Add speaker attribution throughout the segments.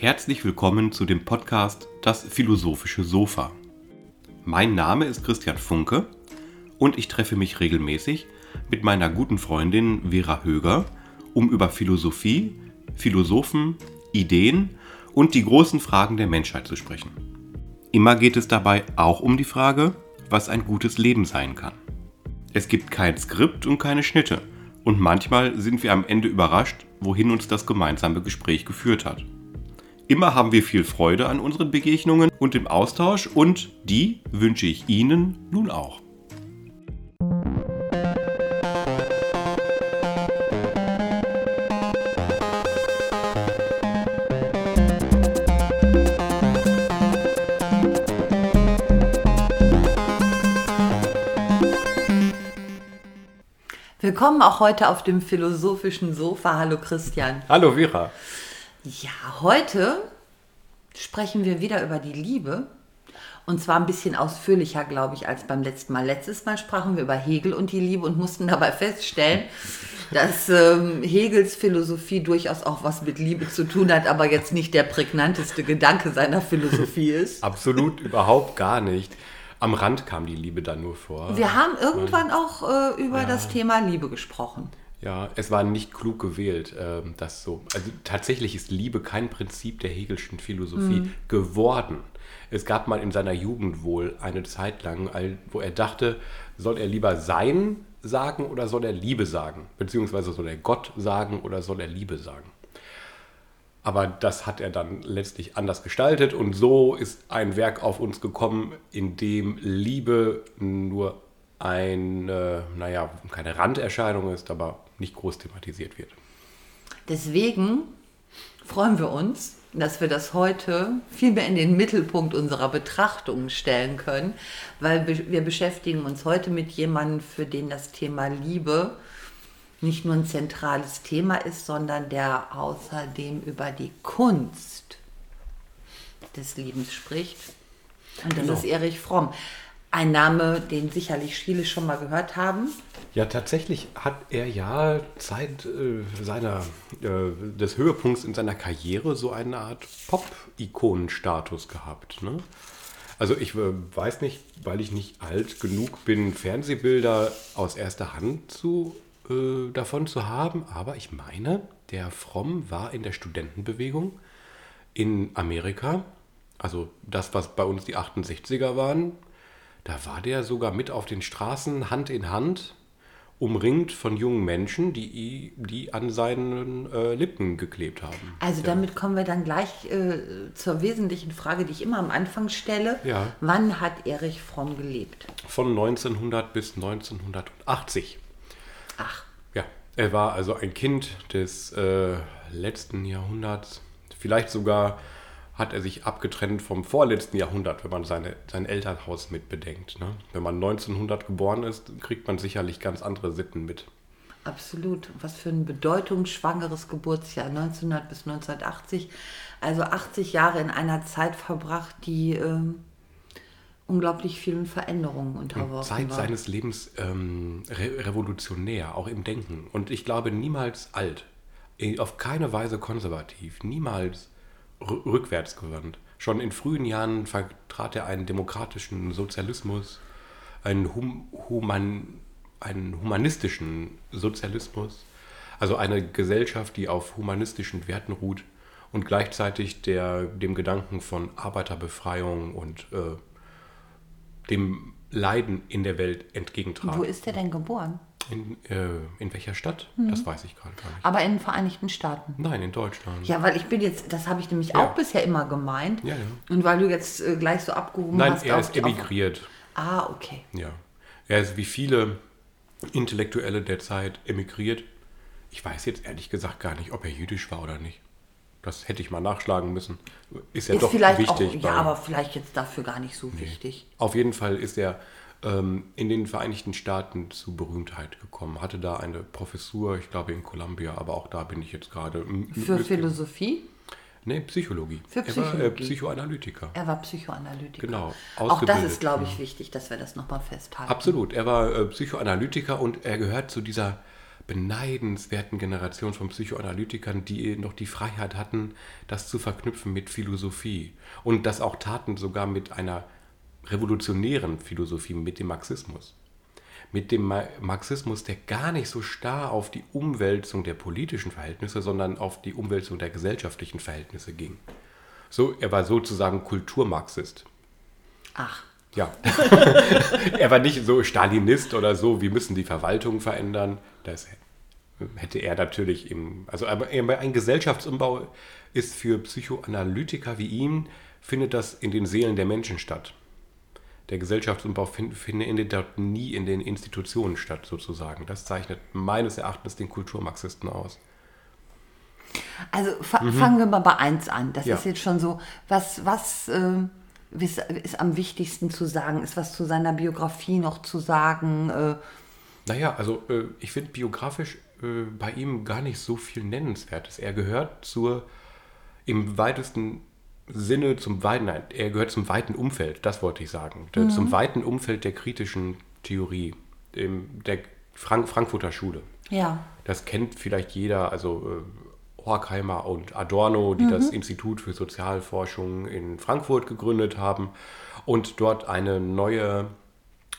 Speaker 1: Herzlich willkommen zu dem Podcast Das philosophische Sofa. Mein Name ist Christian Funke und ich treffe mich regelmäßig mit meiner guten Freundin Vera Höger, um über Philosophie, Philosophen, Ideen und die großen Fragen der Menschheit zu sprechen. Immer geht es dabei auch um die Frage, was ein gutes Leben sein kann. Es gibt kein Skript und keine Schnitte und manchmal sind wir am Ende überrascht, wohin uns das gemeinsame Gespräch geführt hat. Immer haben wir viel Freude an unseren Begegnungen und im Austausch und die wünsche ich Ihnen nun auch.
Speaker 2: Willkommen auch heute auf dem philosophischen Sofa. Hallo Christian.
Speaker 1: Hallo Vera.
Speaker 2: Ja, heute sprechen wir wieder über die Liebe. Und zwar ein bisschen ausführlicher, glaube ich, als beim letzten Mal. Letztes Mal sprachen wir über Hegel und die Liebe und mussten dabei feststellen, dass ähm, Hegels Philosophie durchaus auch was mit Liebe zu tun hat, aber jetzt nicht der prägnanteste Gedanke seiner Philosophie ist.
Speaker 1: Absolut überhaupt gar nicht. Am Rand kam die Liebe dann nur vor.
Speaker 2: Wir haben irgendwann auch äh, über ja. das Thema Liebe gesprochen.
Speaker 1: Ja, es war nicht klug gewählt, äh, das so. Also tatsächlich ist Liebe kein Prinzip der Hegelschen Philosophie mhm. geworden. Es gab mal in seiner Jugend wohl eine Zeit lang, wo er dachte, soll er lieber sein sagen oder soll er Liebe sagen? Beziehungsweise soll er Gott sagen oder soll er Liebe sagen? Aber das hat er dann letztlich anders gestaltet und so ist ein Werk auf uns gekommen, in dem Liebe nur eine, naja, keine Randerscheinung ist, aber nicht groß thematisiert wird.
Speaker 2: Deswegen freuen wir uns, dass wir das heute viel mehr in den Mittelpunkt unserer Betrachtungen stellen können, weil wir beschäftigen uns heute mit jemandem, für den das Thema Liebe nicht nur ein zentrales Thema ist, sondern der außerdem über die Kunst des Liebens spricht. Und das genau. ist Erich Fromm. Ein Name, den sicherlich viele schon mal gehört haben.
Speaker 1: Ja, tatsächlich hat er ja Zeit äh, seiner, äh, des Höhepunkts in seiner Karriere so eine Art Pop-Ikonenstatus gehabt. Ne? Also ich äh, weiß nicht, weil ich nicht alt genug bin, Fernsehbilder aus erster Hand zu, äh, davon zu haben, aber ich meine, der Fromm war in der Studentenbewegung in Amerika, also das, was bei uns die 68er waren, da war der sogar mit auf den Straßen Hand in Hand, umringt von jungen Menschen, die, die an seinen äh, Lippen geklebt haben.
Speaker 2: Also ja. damit kommen wir dann gleich äh, zur wesentlichen Frage, die ich immer am Anfang stelle.
Speaker 1: Ja.
Speaker 2: Wann hat Erich Fromm gelebt?
Speaker 1: Von 1900 bis 1980.
Speaker 2: Ach.
Speaker 1: Ja, er war also ein Kind des äh, letzten Jahrhunderts, vielleicht sogar hat er sich abgetrennt vom vorletzten Jahrhundert, wenn man seine, sein Elternhaus mit bedenkt. Ne? Wenn man 1900 geboren ist, kriegt man sicherlich ganz andere Sitten mit.
Speaker 2: Absolut. Was für ein bedeutungsschwangeres Geburtsjahr, 1900 bis 1980. Also 80 Jahre in einer Zeit verbracht, die äh, unglaublich vielen Veränderungen unterworfen
Speaker 1: Zeit war. seines Lebens ähm, re revolutionär, auch im Denken. Und ich glaube, niemals alt. Auf keine Weise konservativ. Niemals rückwärts gewandt. Schon in frühen Jahren vertrat er einen demokratischen Sozialismus, einen, hum human einen humanistischen Sozialismus, also eine Gesellschaft, die auf humanistischen Werten ruht und gleichzeitig der, dem Gedanken von Arbeiterbefreiung und äh, dem Leiden in der Welt entgegentrat.
Speaker 2: Wo ist er denn geboren?
Speaker 1: In, äh, in welcher Stadt? Mhm. Das weiß ich gerade gar nicht.
Speaker 2: Aber in den Vereinigten Staaten?
Speaker 1: Nein, in Deutschland.
Speaker 2: Ja, weil ich bin jetzt, das habe ich nämlich ja. auch bisher immer gemeint.
Speaker 1: Ja, ja.
Speaker 2: Und weil du jetzt äh, gleich so abgehoben
Speaker 1: Nein,
Speaker 2: hast.
Speaker 1: Nein, er ist emigriert.
Speaker 2: Auf, ah, okay.
Speaker 1: Ja. Er ist wie viele Intellektuelle der Zeit emigriert. Ich weiß jetzt ehrlich gesagt gar nicht, ob er jüdisch war oder nicht. Das hätte ich mal nachschlagen müssen. Ist ja ist doch wichtig.
Speaker 2: Auch, ja, aber vielleicht jetzt dafür gar nicht so nee. wichtig.
Speaker 1: Auf jeden Fall ist er ähm, in den Vereinigten Staaten zu Berühmtheit gekommen. Hatte da eine Professur, ich glaube in Columbia, aber auch da bin ich jetzt gerade.
Speaker 2: Für Philosophie?
Speaker 1: Nee, Psychologie.
Speaker 2: Für Psychologie.
Speaker 1: Er war äh, Psychoanalytiker.
Speaker 2: Er war Psychoanalytiker.
Speaker 1: Genau.
Speaker 2: Auch das ist, glaube ich, wichtig, dass wir das nochmal festhalten.
Speaker 1: Absolut. Er war äh, Psychoanalytiker und er gehört zu dieser beneidenswerten Generation von Psychoanalytikern, die noch die Freiheit hatten, das zu verknüpfen mit Philosophie und das auch taten sogar mit einer revolutionären Philosophie, mit dem Marxismus. Mit dem Marxismus, der gar nicht so starr auf die Umwälzung der politischen Verhältnisse, sondern auf die Umwälzung der gesellschaftlichen Verhältnisse ging. So, er war sozusagen Kulturmarxist.
Speaker 2: Ach.
Speaker 1: Ja. er war nicht so Stalinist oder so, wir müssen die Verwaltung verändern. Das hätte er natürlich im. Also aber ein Gesellschaftsumbau ist für Psychoanalytiker wie ihn, findet das in den Seelen der Menschen statt. Der Gesellschaftsumbau findet dort nie in den Institutionen statt, sozusagen. Das zeichnet meines Erachtens den Kulturmarxisten aus.
Speaker 2: Also mhm. fangen wir mal bei eins an. Das ja. ist jetzt schon so, was, was äh, ist, ist, am wichtigsten zu sagen? Ist was zu seiner Biografie noch zu sagen? Äh,
Speaker 1: naja, also äh, ich finde biografisch äh, bei ihm gar nicht so viel Nennenswertes. Er gehört zur, im weitesten Sinne zum weiten, nein, er gehört zum weiten Umfeld, das wollte ich sagen. Mhm. Zum weiten Umfeld der kritischen Theorie, dem, der Frank Frankfurter Schule.
Speaker 2: Ja.
Speaker 1: Das kennt vielleicht jeder, also äh, Horkheimer und Adorno, die mhm. das Institut für Sozialforschung in Frankfurt gegründet haben und dort eine neue,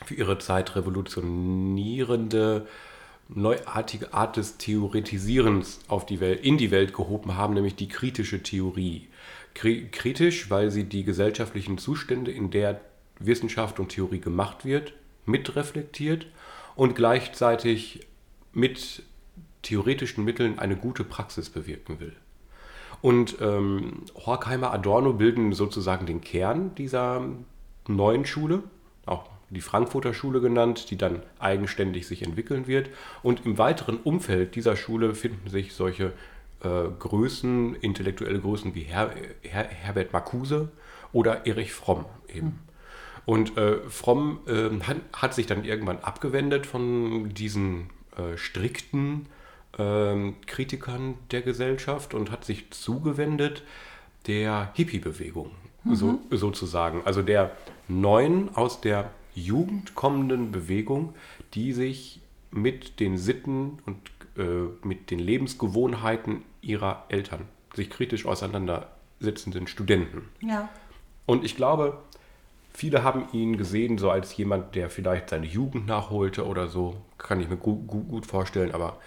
Speaker 1: für ihre Zeit revolutionierende neuartige Art des Theoretisierens auf die Welt, in die Welt gehoben haben, nämlich die kritische Theorie. Kritisch, weil sie die gesellschaftlichen Zustände, in der Wissenschaft und Theorie gemacht wird, mitreflektiert und gleichzeitig mit theoretischen Mitteln eine gute Praxis bewirken will. Und ähm, Horkheimer Adorno bilden sozusagen den Kern dieser neuen Schule, die Frankfurter Schule genannt, die dann eigenständig sich entwickeln wird. Und im weiteren Umfeld dieser Schule finden sich solche äh, Größen, intellektuelle Größen wie Her Her Herbert Marcuse oder Erich Fromm eben. Mhm. Und äh, Fromm äh, hat, hat, sich dann irgendwann abgewendet von diesen äh, strikten ähm, Kritikern der Gesellschaft und hat sich zugewendet der Hippie-Bewegung, mhm. so, sozusagen. Also der neuen aus der Jugend kommenden Bewegung, die sich mit den Sitten und äh, mit den Lebensgewohnheiten ihrer Eltern sich kritisch auseinandersetzenden Studenten.
Speaker 2: Ja.
Speaker 1: Und ich glaube, viele haben ihn gesehen so als jemand, der vielleicht seine Jugend nachholte oder so. Kann ich mir gut, gut, gut vorstellen, aber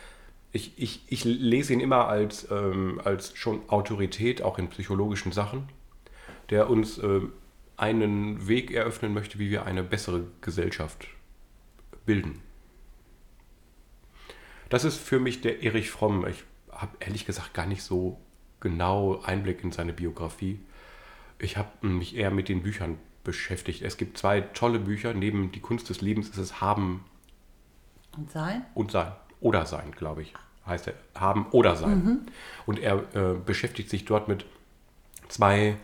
Speaker 1: ich, ich, ich lese ihn immer als, ähm, als schon Autorität, auch in psychologischen Sachen, der uns äh, einen Weg eröffnen möchte, wie wir eine bessere Gesellschaft bilden. Das ist für mich der Erich Fromm. Ich habe ehrlich gesagt gar nicht so genau Einblick in seine Biografie. Ich habe mich eher mit den Büchern beschäftigt. Es gibt zwei tolle Bücher. Neben Die Kunst des Lebens ist es Haben
Speaker 2: und Sein.
Speaker 1: Und Sein. Oder Sein, glaube ich. Heißt er. Haben oder Sein. Mhm. Und er äh, beschäftigt sich dort mit zwei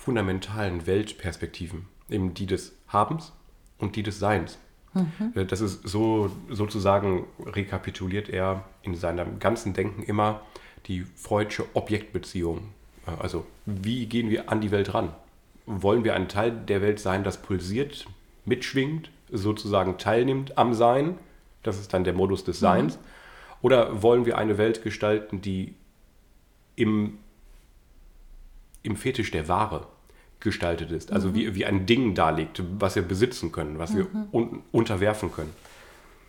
Speaker 1: fundamentalen Weltperspektiven. Eben die des Habens und die des Seins. Mhm. Äh, das ist so sozusagen rekapituliert er in seinem ganzen Denken immer die freudsche Objektbeziehung. Also wie gehen wir an die Welt ran? Wollen wir ein Teil der Welt sein, das pulsiert, mitschwingt, sozusagen teilnimmt am Sein? Das ist dann der Modus des Seins. Mhm. Oder wollen wir eine Welt gestalten, die im, im Fetisch der Ware gestaltet ist. Also mhm. wie, wie ein Ding darlegt, was wir besitzen können, was mhm. wir un unterwerfen können.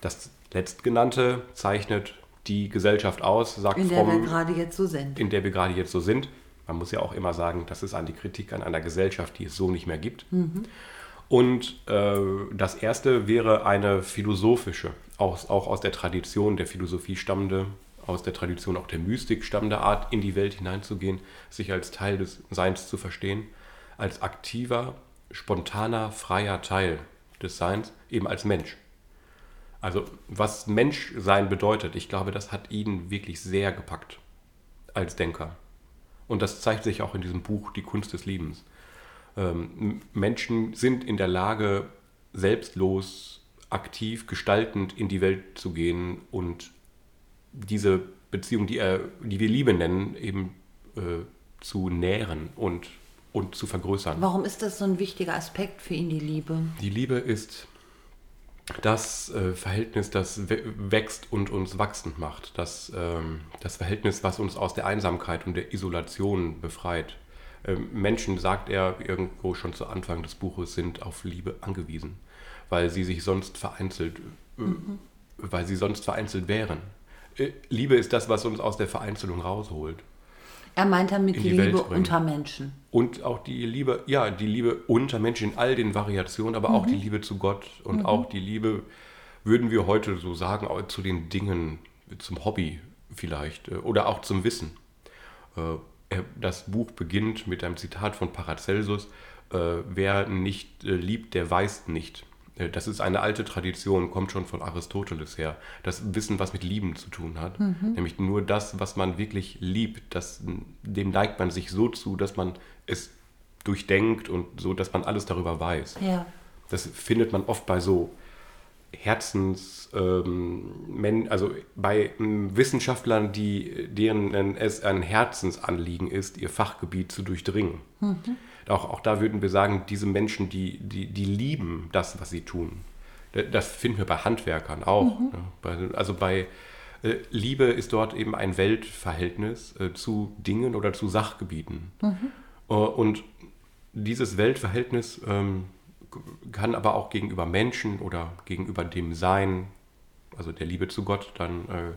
Speaker 1: Das letztgenannte zeichnet die Gesellschaft aus, sagt
Speaker 2: In der Fromm, wir gerade jetzt so sind.
Speaker 1: In der wir gerade jetzt so sind. Man muss ja auch immer sagen, das ist eine Kritik an einer Gesellschaft, die es so nicht mehr gibt. Mhm. Und äh, das erste wäre eine philosophische, auch, auch aus der Tradition der Philosophie stammende, aus der Tradition auch der Mystik stammende Art, in die Welt hineinzugehen, sich als Teil des Seins zu verstehen als aktiver, spontaner, freier Teil des Seins, eben als Mensch. Also was Menschsein bedeutet, ich glaube, das hat ihn wirklich sehr gepackt als Denker. Und das zeigt sich auch in diesem Buch Die Kunst des Liebens. Ähm, Menschen sind in der Lage, selbstlos, aktiv, gestaltend in die Welt zu gehen und diese Beziehung, die, er, die wir Liebe nennen, eben äh, zu nähren und und zu vergrößern.
Speaker 2: Warum ist das so ein wichtiger Aspekt für ihn, die Liebe?
Speaker 1: Die Liebe ist das äh, Verhältnis, das wächst und uns wachsend macht. Das, ähm, das Verhältnis, was uns aus der Einsamkeit und der Isolation befreit. Ähm, Menschen, sagt er irgendwo schon zu Anfang des Buches, sind auf Liebe angewiesen, weil sie sich sonst vereinzelt, äh, mhm. weil sie sonst vereinzelt wären. Äh, Liebe ist das, was uns aus der Vereinzelung rausholt.
Speaker 2: Er meint damit die, die Liebe unter Menschen.
Speaker 1: Und auch die Liebe, ja, die Liebe unter Menschen in all den Variationen, aber mhm. auch die Liebe zu Gott und mhm. auch die Liebe, würden wir heute so sagen, zu den Dingen, zum Hobby vielleicht äh, oder auch zum Wissen. Äh, das Buch beginnt mit einem Zitat von Paracelsus, wer nicht liebt, der weiß nicht. Äh, das ist eine alte Tradition, kommt schon von Aristoteles her. Das Wissen, was mit Lieben zu tun hat. Mhm. Nämlich nur das, was man wirklich liebt, das, dem neigt man sich so zu, dass man es durchdenkt und so, dass man alles darüber weiß. Ja. Das findet man oft bei so Herzens, ähm, also bei ähm, Wissenschaftlern, die, deren es ein Herzensanliegen ist, ihr Fachgebiet zu durchdringen. Mhm auch, auch da würden wir sagen, diese Menschen, die, die, die lieben das, was sie tun. Das finden wir bei Handwerkern auch. Mhm. Ne? Also bei äh, Liebe ist dort eben ein Weltverhältnis äh, zu Dingen oder zu Sachgebieten. Mhm. Äh, und dieses Weltverhältnis ähm, kann aber auch gegenüber Menschen oder gegenüber dem Sein, also der Liebe zu Gott, dann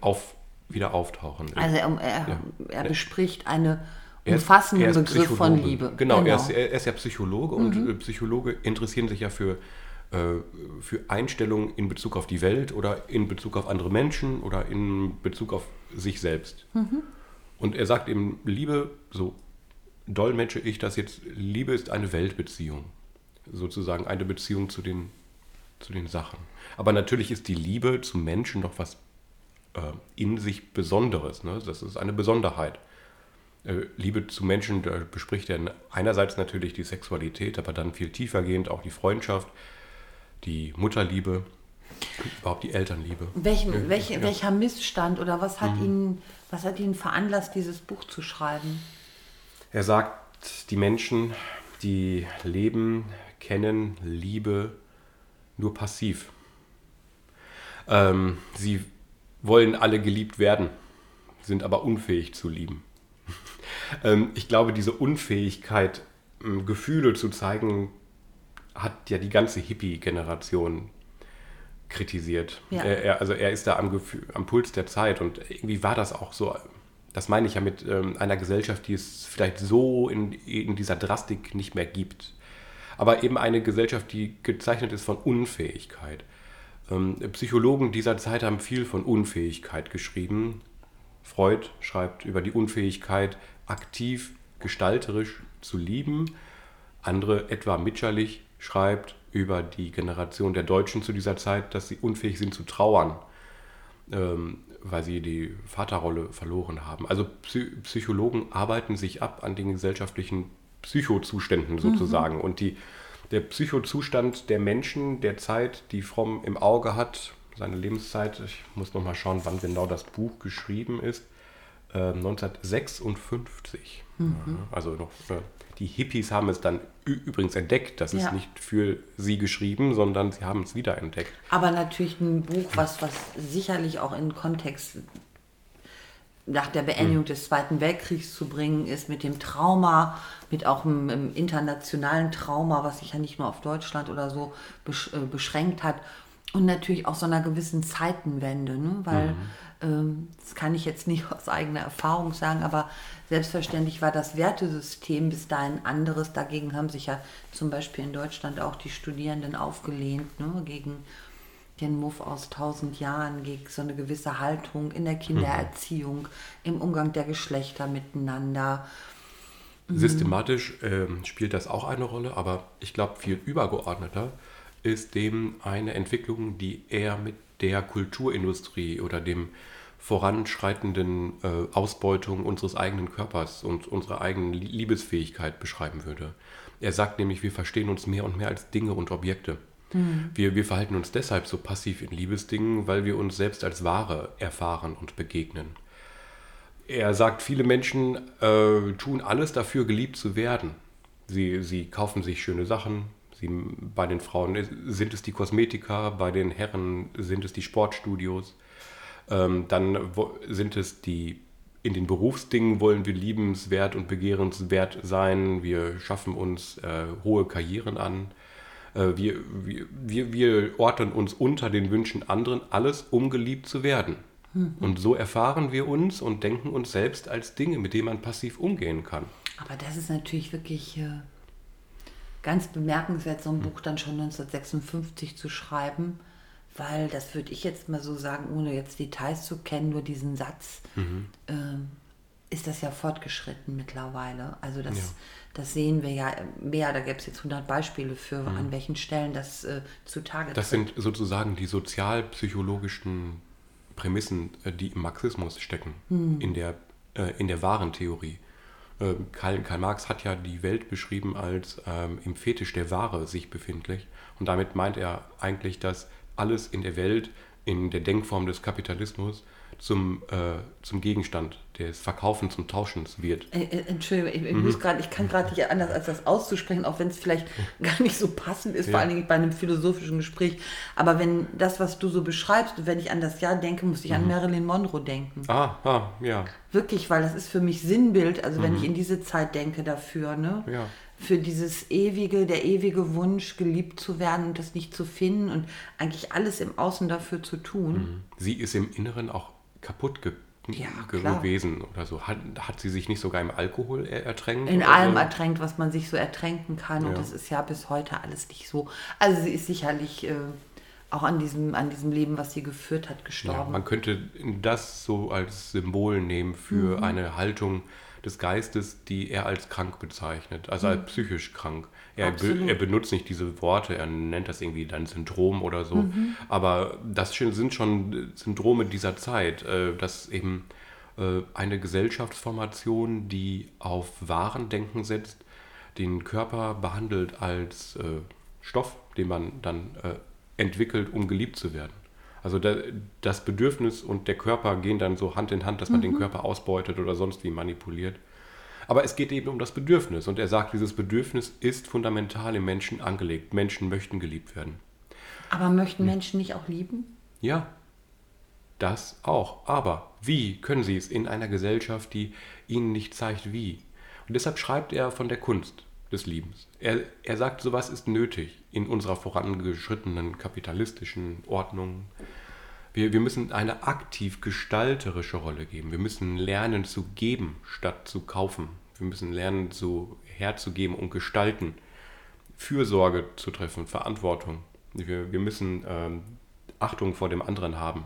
Speaker 1: auf, wieder auftauchen.
Speaker 2: Also er, er, ja. er bespricht eine umfassenden
Speaker 1: er ist,
Speaker 2: Begriff von Liebe.
Speaker 1: Genau, genau. Er, ist, er, ist, ja Psychologe mhm. und äh, Psychologe interessieren sich ja für, äh, für Einstellungen in Bezug auf die Welt oder in Bezug auf andere Menschen oder in Bezug auf sich selbst. Mhm. Und er sagt eben, Liebe, so dolmetsche ich das jetzt, Liebe ist eine Weltbeziehung. Sozusagen eine Beziehung zu den, zu den Sachen. Aber natürlich ist die Liebe zum Menschen noch was äh, in sich Besonderes. Ne? Das ist eine Besonderheit. Äh, Liebe zu Menschen, da bespricht er einerseits natürlich die Sexualität, aber dann viel tiefergehend auch die Freundschaft, die Mutterliebe, überhaupt die Elternliebe.
Speaker 2: Welchen, ja, welche, ja. Welcher Missstand oder was hat, mhm. ihn, was hat ihn veranlasst, dieses Buch zu schreiben?
Speaker 1: Er sagt, die Menschen, die leben, kennen Liebe nur passiv. Ähm, sie wollen alle geliebt werden, sind aber unfähig zu lieben. Ähm, ich glaube, diese Unfähigkeit, ähm, Gefühle zu zeigen, hat ja die ganze Hippie-Generation kritisiert. Ja. Er, also er ist da am, Gefühl, am Puls der Zeit und irgendwie war das auch so. Das meine ich ja mit ähm, einer Gesellschaft, die es vielleicht so in, in dieser Drastik nicht mehr gibt. Aber eben eine Gesellschaft, die gezeichnet ist von Unfähigkeit. Psychologen dieser Zeit haben viel von Unfähigkeit geschrieben. Freud schreibt über die Unfähigkeit, aktiv gestalterisch zu lieben. Andere, etwa Mitscherlich, schreibt über die Generation der Deutschen zu dieser Zeit, dass sie unfähig sind zu trauern, ähm, weil sie die Vaterrolle verloren haben. Also Psy Psychologen arbeiten sich ab an den gesellschaftlichen Psychozuständen mhm. sozusagen. Mhm. Und die, der Psychozustand der Menschen der Zeit, die Fromm im Auge hat, seine Lebenszeit, ich muss nochmal schauen, wann genau das Buch geschrieben ist, 1956. Äh, mhm. Also noch, äh, die Hippies haben es dann übrigens entdeckt. Das ja. ist nicht für sie geschrieben, sondern sie haben es wiederentdeckt.
Speaker 2: Aber natürlich ein Buch, was, was sicherlich auch in Kontext nach der Beendigung mhm. des Zweiten Weltkriegs zu bringen ist, mit dem Trauma, mit auch einem, internationalen Trauma, was sich ja nicht nur auf Deutschland oder so besch äh, beschränkt hat. Und natürlich auch so einer gewissen Zeitenwende, ne? weil mhm ähm, das kann ich jetzt nicht aus eigener Erfahrung sagen, aber selbstverständlich war das Wertesystem bis dahin anderes. Dagegen haben sich ja zum Beispiel in Deutschland auch die Studierenden aufgelehnt, ne, gegen den Muff aus tausend Jahren, gegen so eine gewisse Haltung in der Kindererziehung, im Umgang der Geschlechter miteinander.
Speaker 1: Mhm. Systematisch äh, spielt das auch eine Rolle, aber ich glaube, viel übergeordneter ist dem eine Entwicklung, die eher mit der Kulturindustrie oder dem voranschreitenden äh, Ausbeutung unseres eigenen Körpers und unserer eigenen Liebesfähigkeit beschreiben würde. Er sagt nämlich, wir verstehen uns mehr und mehr als Dinge und Objekte. Mhm. Wir, wir verhalten uns deshalb so passiv in Liebesdingen, weil wir uns selbst als Ware erfahren und begegnen. Er sagt, viele Menschen äh, tun alles dafür, geliebt zu werden. Sie, sie kaufen sich schöne Sachen, Sie, bei den Frauen sind es die Kosmetika, bei den Herren sind es die Sportstudios. Ähm, dann sind es die, in den Berufsdingen wollen wir liebenswert und begehrenswert sein. Wir schaffen uns äh, hohe Karrieren an. Äh, wir, wir, wir, wir ordnen uns unter den Wünschen anderen, alles um geliebt zu werden. Mhm. Und so erfahren wir uns und denken uns selbst als Dinge, mit denen man passiv umgehen kann.
Speaker 2: Aber das ist natürlich wirklich äh, ganz bemerkenswert, so ein Buch dann schon 1956 zu schreiben, weil das würde ich jetzt mal so sagen, ohne jetzt Details zu kennen, nur diesen Satz, mhm. äh, ist das ja fortgeschritten mittlerweile. Also das, ja. das sehen wir ja mehr, da gäbe es jetzt 100 Beispiele für, mhm. an welchen Stellen das äh, zutage
Speaker 1: Das tritt. sind sozusagen die sozialpsychologischen Prämissen, äh, die im Marxismus stecken, mhm. in, der, äh, in der wahren Theorie. Ähm, Karl, Karl, Marx hat ja die Welt beschrieben als ähm, im Fetisch der Ware sich befindlich. Und damit meint er eigentlich, dass alles in der Welt, in der Denkform des Kapitalismus, zum, äh, zum Gegenstand des Verkaufens und Tauschens wird.
Speaker 2: Äh, äh, Entschuldigung, ich, ich, mhm. grad, ich kann gerade nicht anders als das auszusprechen, auch wenn es vielleicht gar nicht so passend ist, ja. vor allen Dingen bei einem philosophischen Gespräch. Aber wenn das, was du so beschreibst, wenn ich an das Jahr denke, muss ich mhm. an Marilyn Monroe denken.
Speaker 1: Ah, ah, ja.
Speaker 2: Wirklich, weil das ist für mich Sinnbild, also mhm. wenn ich in diese Zeit denke dafür, ne?
Speaker 1: Ja
Speaker 2: für dieses ewige, der ewige Wunsch, geliebt zu werden und das nicht zu finden und eigentlich alles im Außen dafür zu tun. Mhm.
Speaker 1: Sie ist im Inneren auch kaputt ge ja, gewesen oder so. Hat, hat sie sich nicht sogar im Alkohol ertränkt?
Speaker 2: In allem so? ertränkt, was man sich so ertränken kann. Ja. Und das ist ja bis heute alles nicht so. Also sie ist sicherlich äh, auch an diesem, an diesem Leben, was sie geführt hat, gestorben. Ja,
Speaker 1: man könnte das so als Symbol nehmen für mhm. eine Haltung des Geistes, die er als krank bezeichnet, also mhm. als psychisch krank. Er, be, er, benutzt nicht diese Worte, er nennt das irgendwie dann Syndrom oder so. Mhm. Aber das sind schon Syndrome dieser Zeit, äh, dass eben äh, eine Gesellschaftsformation, die auf Warendenken setzt, den Körper behandelt als äh, Stoff, den man dann entwickelt, um geliebt zu werden. Also das Bedürfnis und der Körper gehen dann so Hand in Hand, dass man mhm. den Körper ausbeutet oder sonst wie manipuliert. Aber es geht eben um das Bedürfnis. Und er sagt, dieses Bedürfnis ist fundamental im Menschen angelegt. Menschen möchten geliebt werden.
Speaker 2: Aber möchten Menschen nicht auch lieben?
Speaker 1: Ja, das auch. Aber wie können sie es in einer Gesellschaft, die ihnen nicht zeigt, wie? Und deshalb schreibt er von der Kunst des Liebens. Er, er sagt, sowas ist nötig in unserer vorangeschrittenen kapitalistischen Ordnung. Wir, wir müssen eine aktiv gestalterische Rolle geben. Wir müssen lernen zu geben, statt zu kaufen. Wir müssen lernen, zu herzugeben und gestalten, Fürsorge zu treffen, Verantwortung. Wir, wir müssen ähm, Achtung vor dem anderen haben.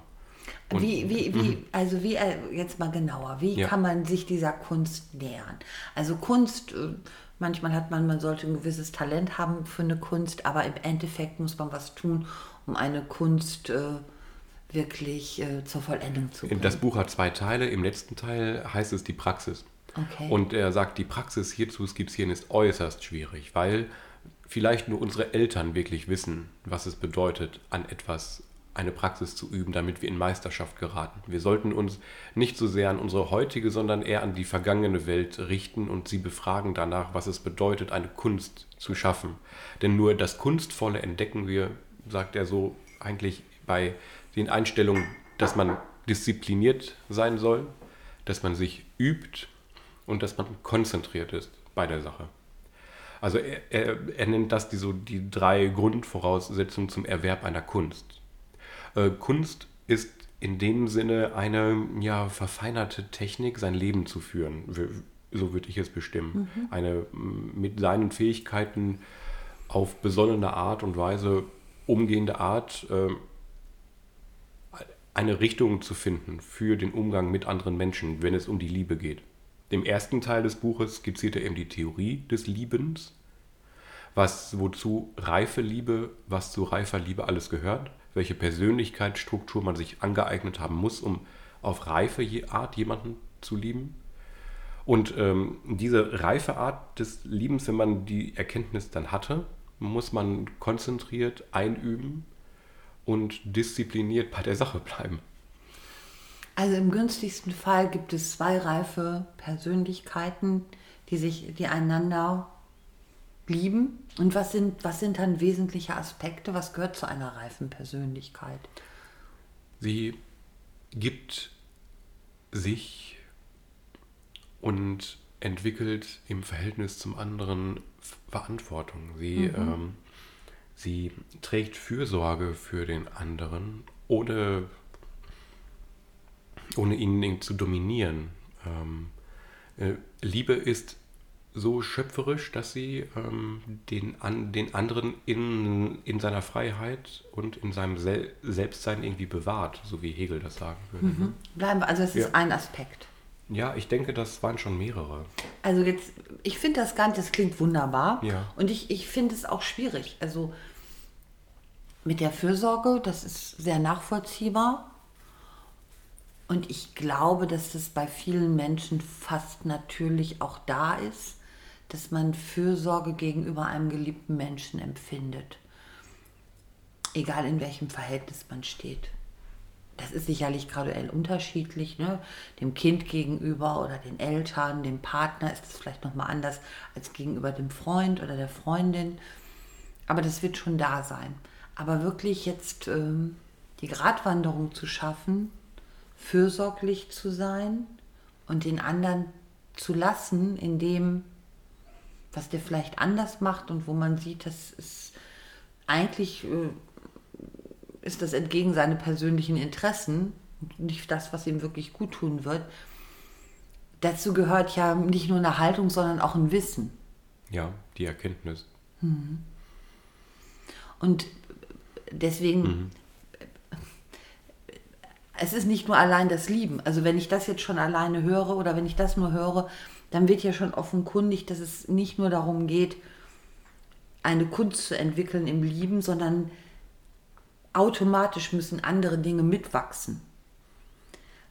Speaker 2: Und, wie, wie, wie, mhm. also wie, äh, jetzt mal genauer, wie ja. kann man sich dieser Kunst nähern? Also Kunst, äh, manchmal hat man, man sollte ein gewisses Talent haben für eine Kunst, aber im Endeffekt muss man was tun, um eine Kunst äh, wirklich äh, zur Vollendung zu bringen.
Speaker 1: Das Buch hat zwei Teile. Im letzten Teil heißt es die Praxis. Okay. Und er sagt, die Praxis hier zu skizzieren ist äußerst schwierig, weil vielleicht nur unsere Eltern wirklich wissen, was es bedeutet, an etwas eine Praxis zu üben, damit wir in Meisterschaft geraten. Wir sollten uns nicht so sehr an unsere heutige, sondern eher an die vergangene Welt richten und sie befragen danach, was es bedeutet, eine Kunst zu schaffen. Denn nur das Kunstvolle entdecken wir, sagt er so, eigentlich bei den Einstellungen, dass man diszipliniert sein soll, dass man sich übt und dass man konzentriert ist bei der Sache. Also er, er, er nennt das die, so die drei Grundvoraussetzungen zum Erwerb einer Kunst. Äh, Kunst ist in dem Sinne eine ja, verfeinerte Technik, sein Leben zu führen. So würde ich es bestimmen. Mhm. Eine mit seinen Fähigkeiten auf besonnene Art und Weise umgehende Art, äh, eine Richtung zu finden für den Umgang mit anderen Menschen, wenn es um die Liebe geht. Im ersten Teil des Buches skizziert er eben die Theorie des Liebens, was wozu reife Liebe, was zu reifer Liebe alles gehört, welche Persönlichkeitsstruktur man sich angeeignet haben muss, um auf reife Art jemanden zu lieben. Und ähm, diese reife Art des Liebens, wenn man die Erkenntnis dann hatte, muss man konzentriert einüben und diszipliniert bei der Sache bleiben.
Speaker 2: Also im günstigsten Fall gibt es zwei reife Persönlichkeiten, die sich, die einander lieben? Und was sind, was sind dann wesentliche Aspekte? Was gehört zu einer reifen Persönlichkeit?
Speaker 1: Sie gibt sich und entwickelt im Verhältnis zum anderen Verantwortung. Sie, mhm. ähm, sie trägt Fürsorge für den anderen, ohne, ohne ihn zu dominieren. Ähm, äh, Liebe ist so schöpferisch, dass sie ähm, den, an, den anderen in, in seiner Freiheit und in seinem Sel Selbstsein irgendwie bewahrt, so wie Hegel das sagen würde. Mhm.
Speaker 2: Ne? Bleiben wir, also das ist ja. ein Aspekt.
Speaker 1: Ja, ich denke, das waren schon mehrere.
Speaker 2: Also jetzt, ich finde das Ganze, das klingt wunderbar.
Speaker 1: Ja.
Speaker 2: Und ich, ich finde es auch schwierig. Also mit der Fürsorge, das ist sehr nachvollziehbar. Und ich glaube, dass das bei vielen Menschen fast natürlich auch da ist dass man Fürsorge gegenüber einem geliebten Menschen empfindet. Egal in welchem Verhältnis man steht. Das ist sicherlich graduell unterschiedlich. Ne? Dem Kind gegenüber oder den Eltern, dem Partner ist es vielleicht nochmal anders als gegenüber dem Freund oder der Freundin. Aber das wird schon da sein. Aber wirklich jetzt ähm, die Gratwanderung zu schaffen, fürsorglich zu sein und den anderen zu lassen, indem was der vielleicht anders macht und wo man sieht, das ist eigentlich äh, ist das entgegen seine persönlichen Interessen und nicht das, was ihm wirklich gut tun wird. Dazu gehört ja nicht nur eine Haltung, sondern auch ein Wissen.
Speaker 1: Ja, die Erkenntnis.
Speaker 2: Mhm. Und deswegen, mhm. Es ist nicht nur allein das Lieben. Also wenn ich das jetzt schon alleine höre oder wenn ich das nur höre, dann wird ja schon offenkundig, dass es nicht nur darum geht, eine Kunst zu entwickeln im Lieben, sondern automatisch müssen andere Dinge mitwachsen.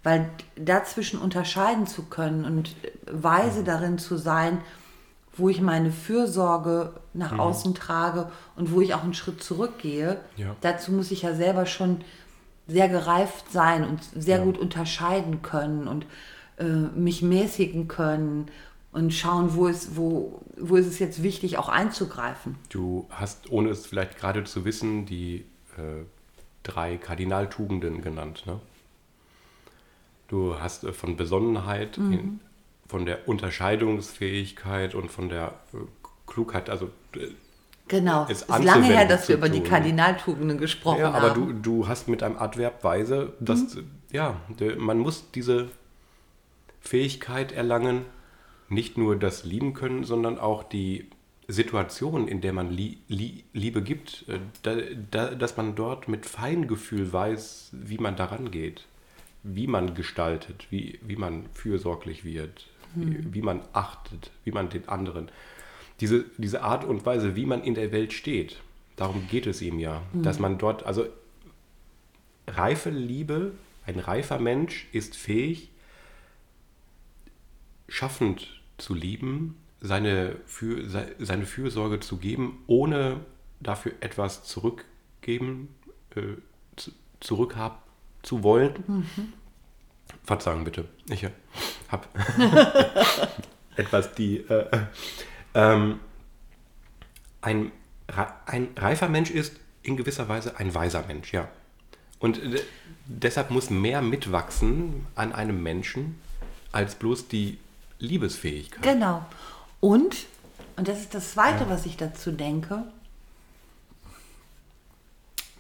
Speaker 2: Weil dazwischen unterscheiden zu können und weise mhm. darin zu sein, wo ich meine Fürsorge nach mhm. außen trage und wo ich auch einen Schritt zurückgehe, ja. dazu muss ich ja selber schon sehr gereift sein und sehr ja. gut unterscheiden können und äh, mich mäßigen können und schauen, wo ist, wo, wo ist es jetzt wichtig, auch einzugreifen.
Speaker 1: Du hast, ohne es vielleicht gerade zu wissen, die äh, drei Kardinaltugenden genannt. Ne? Du hast äh, von Besonnenheit, mhm. in, von der Unterscheidungsfähigkeit und von der äh, Klugheit, also
Speaker 2: äh, Genau, es ist lange her, dass wir über die Kardinaltugenden gesprochen ja,
Speaker 1: aber haben. Aber du, du hast mit einem Adverb weise, dass, mhm. ja, man muss diese Fähigkeit erlangen, nicht nur das Lieben können, sondern auch die Situation, in der man Liebe gibt, äh, da, da, dass man dort mit Feingefühl weiß, wie man daran geht, wie man gestaltet, wie, wie man fürsorglich wird, hm. wie, wie, man achtet, wie man den anderen. Diese, diese Art und Weise, wie man in der Welt steht, darum geht es ihm ja, hm. dass man dort, also reife Liebe, ein reifer Mensch ist fähig, schaffend zu lieben, seine, für, seine Fürsorge zu geben, ohne dafür etwas zurückgeben, äh, zu, zurückhaben zu wollen. Mhm. Verzeihung bitte, ich habe etwas die. Äh, ähm, ein, ein reifer Mensch ist in gewisser Weise ein weiser Mensch, ja. Und deshalb muss mehr mitwachsen an einem Menschen als bloß die Liebesfähigkeit.
Speaker 2: Genau. Und, und das ist das Zweite, ja. was ich dazu denke,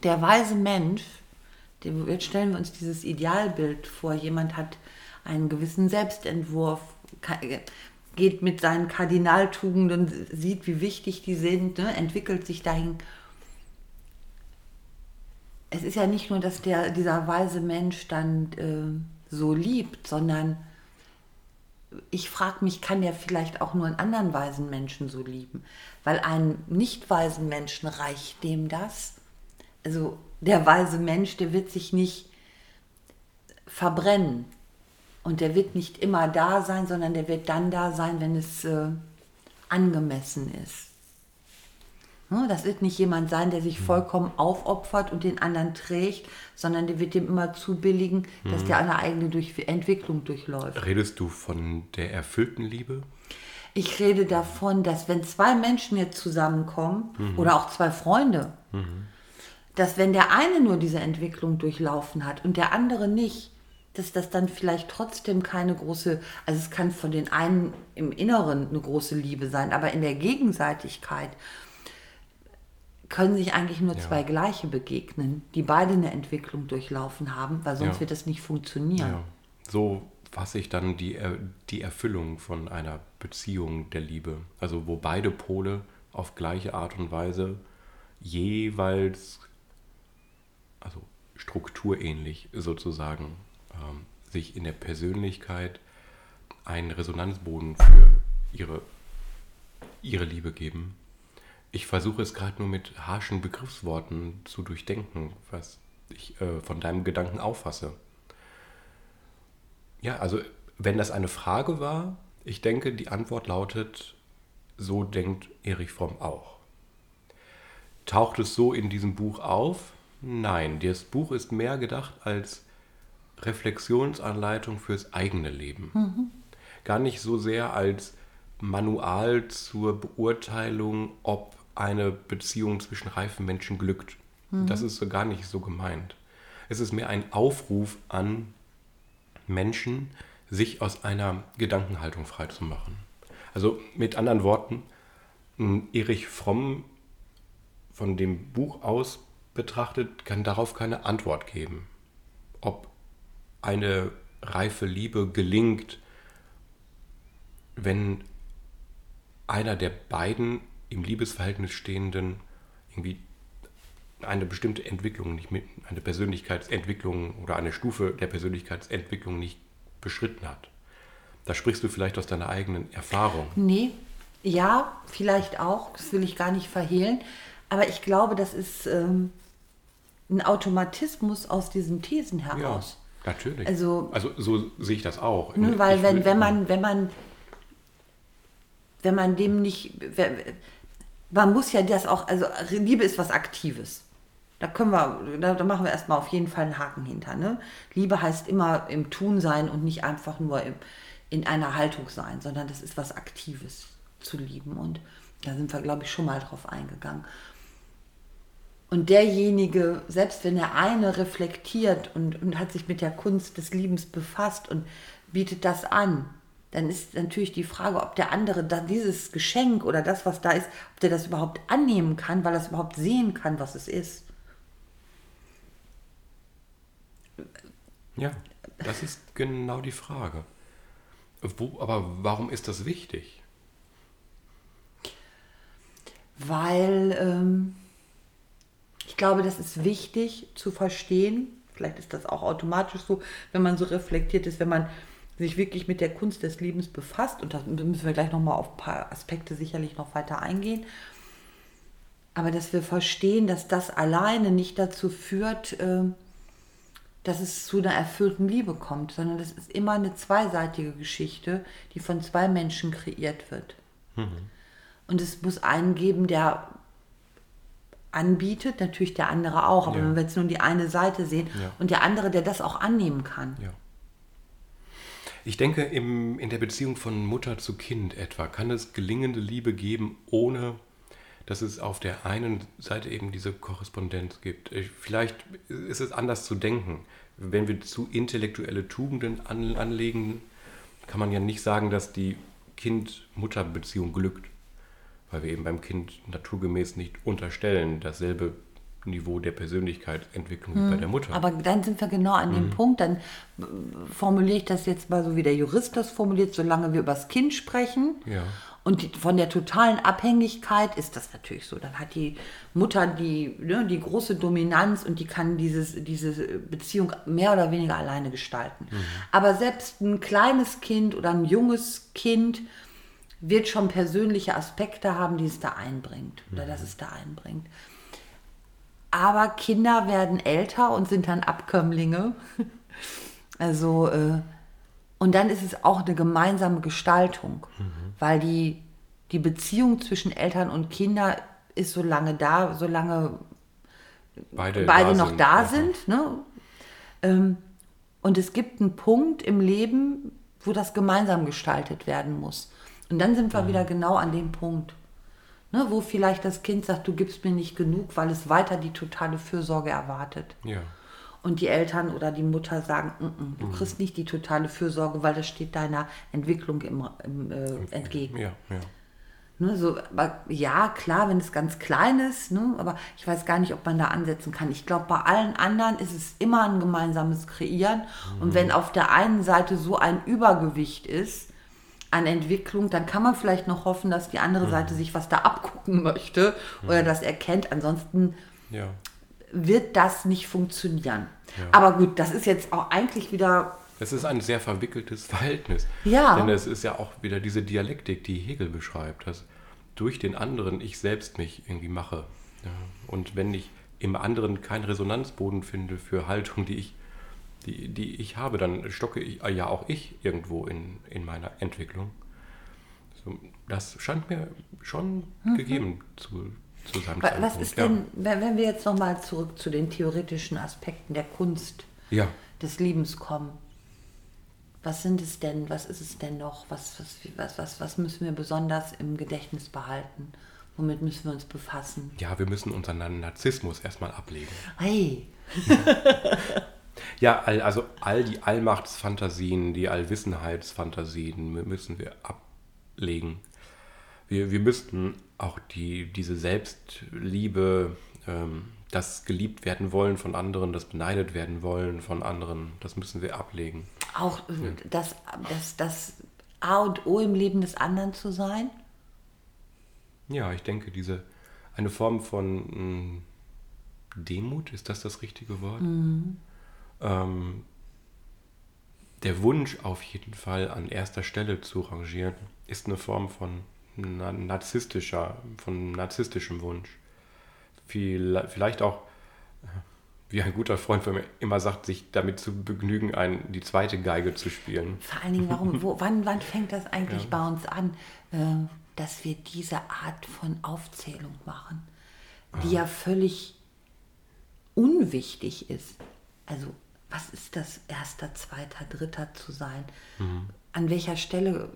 Speaker 2: der weise Mensch, jetzt stellen wir uns dieses Idealbild vor, jemand hat einen gewissen Selbstentwurf, geht mit seinen Kardinaltugenden, sieht, wie wichtig die sind, ne, entwickelt sich dahin. Es ist ja nicht nur, dass der, dieser weise Mensch dann äh, so liebt, sondern ich frage mich, kann der vielleicht auch nur einen anderen weisen Menschen so lieben? Weil einen nicht weisen Menschen reicht dem das. Also der weise Mensch, der wird sich nicht verbrennen. Und der wird nicht immer da sein, sondern der wird dann da sein, wenn es äh, angemessen ist. Ne, das wird nicht jemand sein, der sich mhm. vollkommen aufopfert und den anderen trägt, sondern der wird dem immer zubilligen, dass mhm. der eine eigene durch Entwicklung durchläuft.
Speaker 1: Redest du von der erfüllten Liebe?
Speaker 2: Ich rede davon, dass wenn zwei Menschen jetzt zusammenkommen
Speaker 1: Mhm.
Speaker 2: oder auch zwei Freunde, dass wenn der eine nur diese Entwicklung durchlaufen hat und der andere nicht, dass das dann vielleicht trotzdem keine große, also es kann von den einen im Inneren eine große Liebe sein, aber in der Gegenseitigkeit können sich eigentlich nur
Speaker 1: Ja.
Speaker 2: zwei Gleiche begegnen, die beide eine Entwicklung durchlaufen haben, weil sonst
Speaker 1: Ja.
Speaker 2: wird das nicht funktionieren.
Speaker 1: Ja. So fasse ich dann die, Er- die Erfüllung von einer Beziehung der Liebe. Also wo beide Pole auf gleiche Art und Weise jeweils, also strukturähnlich sozusagen, ähm, sich in der Persönlichkeit einen Resonanzboden für ihre, ihre Liebe geben. Ich versuche es gerade nur mit harschen Begriffsworten zu durchdenken, was ich äh, von deinem Gedanken auffasse. Ja, also wenn das eine Frage war, ich denke, die Antwort lautet, so denkt Erich Fromm auch. Taucht es so in diesem Buch auf? Nein, das Buch ist mehr gedacht als Reflexionsanleitung fürs eigene Leben. Gar nicht so sehr als Manual zur Beurteilung, ob eine Beziehung zwischen reifen Menschen glückt. Das ist so gar nicht so gemeint. Es ist mehr ein Aufruf an Menschen, sich aus einer Gedankenhaltung freizumachen. Also mit anderen Worten, m, Erich Fromm von dem Buch aus betrachtet, kann darauf keine Antwort geben, ob eine reife Liebe gelingt, wenn einer der beiden im Liebesverhältnis stehenden irgendwie eine bestimmte Entwicklung nicht mit, eine Persönlichkeitsentwicklung oder eine Stufe der Persönlichkeitsentwicklung nicht beschritten hat. Da sprichst du vielleicht aus deiner eigenen Erfahrung.
Speaker 2: Nee, ja, vielleicht auch, das will ich gar nicht verhehlen, aber ich glaube, das ist ähm, ein Automatismus aus diesen Thesen heraus.
Speaker 1: Natürlich.
Speaker 2: Also-
Speaker 1: also so sehe ich das auch.
Speaker 2: Ne, weil
Speaker 1: Ich
Speaker 2: wenn, wenn man, wenn man, wenn man dem nicht, man muss ja das auch, also Liebe ist was Aktives. Da können wir, da, da machen wir erstmal auf jeden Fall einen Haken hinter. Ne? Liebe heißt immer im Tun sein und nicht einfach nur im, in einer Haltung sein, sondern das ist was Aktives zu lieben. Und da sind wir, glaube ich, schon mal drauf eingegangen. Und derjenige, selbst wenn der eine reflektiert und, und hat sich mit der Kunst des Liebens befasst und bietet das an, dann ist natürlich die Frage, ob der andere da dieses Geschenk oder das, was da ist, ob der das überhaupt annehmen kann, weil er es überhaupt sehen kann, was es ist.
Speaker 1: Ja, das ist genau die Frage. Wo, aber warum ist das wichtig?
Speaker 2: Weil ähm, ich glaube, das ist wichtig zu verstehen. Vielleicht ist das auch automatisch so, wenn man so reflektiert ist, wenn man sich wirklich mit der Kunst des Lebens befasst. Und da müssen wir gleich nochmal auf ein paar Aspekte sicherlich noch weiter eingehen. Aber dass wir verstehen, dass das alleine nicht dazu führt, ähm, dass es zu einer erfüllten Liebe kommt, sondern das ist immer eine zweiseitige Geschichte, die von zwei Menschen kreiert wird. Und es muss einen geben, der anbietet, natürlich der andere auch, aber
Speaker 1: Ja.
Speaker 2: wenn wir jetzt nur die eine Seite sehen
Speaker 1: Ja.
Speaker 2: und der andere, der das auch annehmen kann.
Speaker 1: Ja. Ich denke, im, in der Beziehung von Mutter zu Kind etwa kann es gelingende Liebe geben, ohne dass es auf der einen Seite eben diese Korrespondenz gibt. Ich- Vielleicht ist es anders zu denken. Wenn wir zu intellektuelle Tugenden an, anlegen, kann man ja nicht sagen, dass die Kind-Mutter-Beziehung glückt, weil wir eben beim Kind naturgemäß nicht unterstellen, dasselbe Niveau der Persönlichkeitsentwicklung wie bei der Mutter.
Speaker 2: Aber dann sind wir genau an
Speaker 1: Mhm.
Speaker 2: dem Punkt, dann formuliere ich das jetzt mal so, wie der Jurist das formuliert, solange wir über das Kind sprechen.
Speaker 1: Ja.
Speaker 2: Und von der totalen Abhängigkeit ist das natürlich so. Dann hat die Mutter die, ne, die große Dominanz und die kann dieses, diese Beziehung mehr oder weniger alleine gestalten. Aber selbst ein kleines Kind oder ein junges Kind wird schon persönliche Aspekte haben, die es da einbringt oder dass es da einbringt. Aber Kinder werden älter und sind dann Abkömmlinge. Also, äh, und dann ist es auch eine gemeinsame Gestaltung, weil die, die Beziehung zwischen Eltern und Kindern ist so lange da, solange
Speaker 1: beide,
Speaker 2: beide
Speaker 1: da
Speaker 2: noch
Speaker 1: sind.
Speaker 2: da sind. Ne? Ähm, und es gibt einen Punkt im Leben, wo das gemeinsam gestaltet werden muss. Und dann sind wir wieder genau an dem Punkt, ne, wo vielleicht das Kind sagt, du gibst mir nicht genug, weil es weiter die totale Fürsorge erwartet.
Speaker 1: Ja.
Speaker 2: Und die Eltern oder die Mutter sagen, "Mm, mm, du kriegst nicht die totale Fürsorge, weil das steht deiner Entwicklung im, im, äh, entgegen.
Speaker 1: Ja, ja.
Speaker 2: Ne, so, aber ja, klar, wenn es ganz klein ist, ne, aber ich weiß gar nicht, ob man da ansetzen kann. Ich glaube, bei allen anderen ist es immer ein gemeinsames Kreieren. Und wenn auf der einen Seite so ein Übergewicht ist an Entwicklung, dann kann man vielleicht noch hoffen, dass die andere Seite sich was da abgucken möchte oder das erkennt. Ansonsten
Speaker 1: Ja.
Speaker 2: wird das nicht funktionieren. Aber gut, das ist jetzt auch eigentlich wieder
Speaker 1: Es ist ein sehr verwickeltes Verhältnis.
Speaker 2: Ja.
Speaker 1: Denn es ist ja auch wieder diese Dialektik, die Hegel beschreibt, dass durch den anderen ich selbst mich irgendwie mache. Ja. Und wenn ich im anderen keinen Resonanzboden finde für Haltung, die ich, die, die ich habe, dann stocke ich, äh, ja auch ich irgendwo in, in meiner Entwicklung. So, das scheint mir schon gegeben zu, zu
Speaker 2: Mhm.
Speaker 1: Zeitpunkt.
Speaker 2: Was ist
Speaker 1: ja.
Speaker 2: denn, wenn wenn wir jetzt nochmal zurück zu den theoretischen Aspekten der Kunst
Speaker 1: Ja,
Speaker 2: des Liebens kommen? Was sind es denn, was ist es denn noch? Was, was, was, was, was müssen wir besonders im Gedächtnis behalten? Womit müssen wir uns befassen?
Speaker 1: ja, wir müssen unseren Narzissmus erstmal ablegen.
Speaker 2: Hey,
Speaker 1: Ja, also all die Allmachtsfantasien, die Allwissenheitsfantasien mü- müssen wir ablegen. Wir, wir müssten auch die, diese Selbstliebe, ähm, das geliebt werden wollen von anderen, das beneidet werden wollen von anderen, das müssen wir ablegen.
Speaker 2: auch äh, das, das, das A und O im Leben des anderen zu sein?
Speaker 1: Ja, ich denke, diese eine Form von mh, Demut, ist das das richtige Wort? Ähm, der Wunsch auf jeden Fall an erster Stelle zu rangieren, ist eine Form von na- narzisstischer, von narzisstischem Wunsch. Viel, vielleicht auch, äh, wie ein guter Freund von mir immer sagt, sich damit zu begnügen, ein, die zweite Geige zu spielen.
Speaker 2: Vor allen Dingen, warum, wo, wann, wann fängt das eigentlich bei uns an, äh, dass wir diese Art von Aufzählung machen, die ja völlig unwichtig ist. Also, was ist das, erster, zweiter, dritter zu sein? An welcher Stelle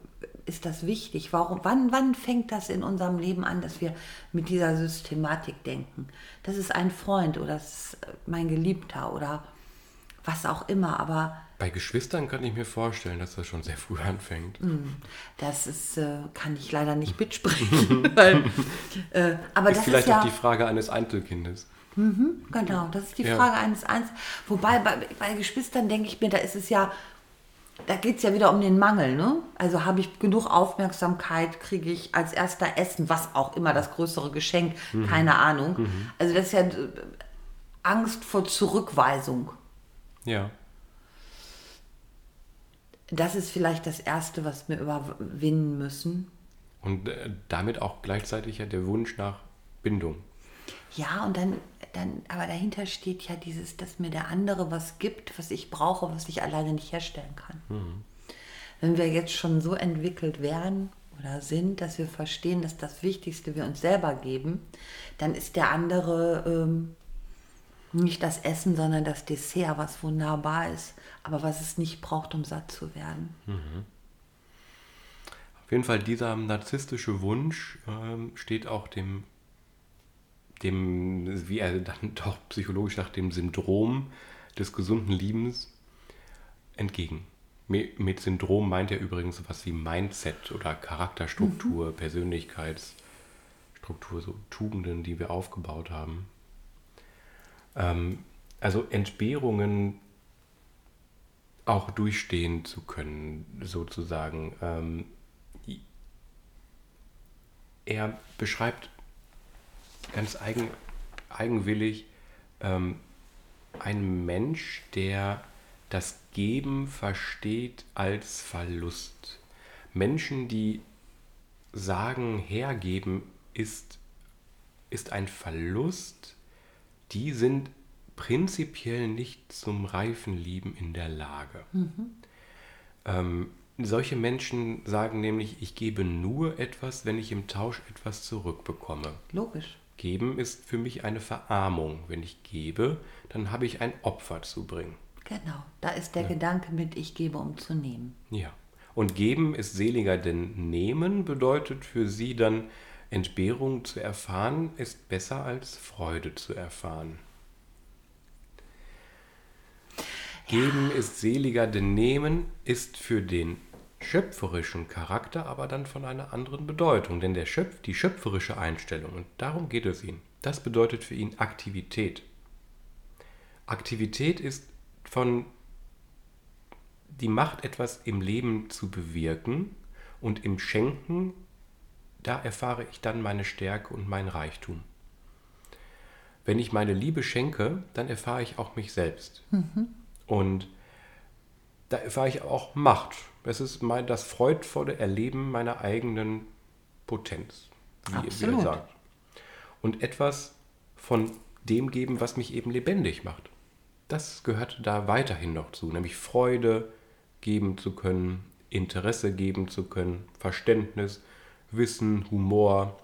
Speaker 2: ist das wichtig? Warum, wann, wann fängt das in unserem Leben an, dass wir mit dieser Systematik denken? Das ist ein Freund oder das ist mein Geliebter oder was auch immer, aber
Speaker 1: Bei Geschwistern kann ich mir vorstellen, dass das schon sehr früh anfängt.
Speaker 2: Das ist, äh, kann ich leider nicht mitsprechen. weil, äh, aber
Speaker 1: Ist
Speaker 2: das
Speaker 1: vielleicht
Speaker 2: ist ja,
Speaker 1: auch die Frage eines Einzelkindes.
Speaker 2: Genau, das ist die
Speaker 1: Ja.
Speaker 2: Frage eines Eins. Wobei bei, bei Geschwistern denke ich mir, da ist es ja, da geht es ja wieder um den Mangel. Ne? Also habe ich genug Aufmerksamkeit, kriege ich als erster Essen, was auch immer das größere Geschenk, keine Ahnung. Also das ist ja äh, Angst vor Zurückweisung.
Speaker 1: Ja.
Speaker 2: Das ist vielleicht das Erste, was wir überwinden müssen.
Speaker 1: Und äh, damit auch gleichzeitig ja der Wunsch nach Bindung.
Speaker 2: Ja, und dann, dann, aber dahinter steht ja dieses, dass mir der andere was gibt, was ich brauche, was ich alleine nicht herstellen kann. Wenn wir jetzt schon so entwickelt wären oder sind, dass wir verstehen, dass das Wichtigste wir uns selber geben, dann ist der andere ähm, nicht das Essen, sondern das Dessert, was wunderbar ist, aber was es nicht braucht, um satt zu werden.
Speaker 1: Auf jeden Fall dieser narzisstische Wunsch ähm, steht auch dem, dem, wie er dann doch psychologisch nach dem Syndrom des gesunden Liebens entgegen. Mi- Mit Syndrom meint er übrigens sowas wie Mindset oder Charakterstruktur, Persönlichkeitsstruktur, so Tugenden, die wir aufgebaut haben. Ähm, also Entbehrungen auch durchstehen zu können, sozusagen. Ähm, er beschreibt ganz eigen, eigenwillig ähm, einen Mensch, der das Geben versteht als Verlust. Menschen, die sagen, hergeben ist, ist ein Verlust, die sind prinzipiell nicht zum reifen Lieben in der Lage. Ähm, solche Menschen sagen nämlich, ich gebe nur etwas, wenn ich im Tausch etwas zurückbekomme.
Speaker 2: Logisch.
Speaker 1: Geben ist für mich eine Verarmung. Wenn ich gebe, dann habe ich ein Opfer zu bringen.
Speaker 2: Genau. Da ist der Gedanke mit, ich gebe, um zu nehmen.
Speaker 1: Ja. Und geben ist seliger denn nehmen bedeutet für sie dann Entbehrung zu erfahren ist besser als Freude zu erfahren. Geben ist seliger, denn nehmen ist für den schöpferischen Charakter aber dann von einer anderen Bedeutung. Denn der Schöpf, die schöpferische Einstellung, und darum geht es ihm, das bedeutet für ihn Aktivität. Aktivität ist von die Macht, etwas im Leben zu bewirken und im Schenken da erfahre ich dann meine Stärke und mein Reichtum. Wenn ich meine Liebe schenke, dann erfahre ich auch mich selbst. Mhm. Und da erfahre ich auch Macht. Es ist mein, das freudvolle Erleben meiner eigenen Potenz, wie Absolut. ihr sagt. Und etwas von dem geben, was mich eben lebendig macht. Das gehört da weiterhin noch zu, nämlich Freude geben zu können, Interesse geben zu können, Verständnis, Wissen, Humor,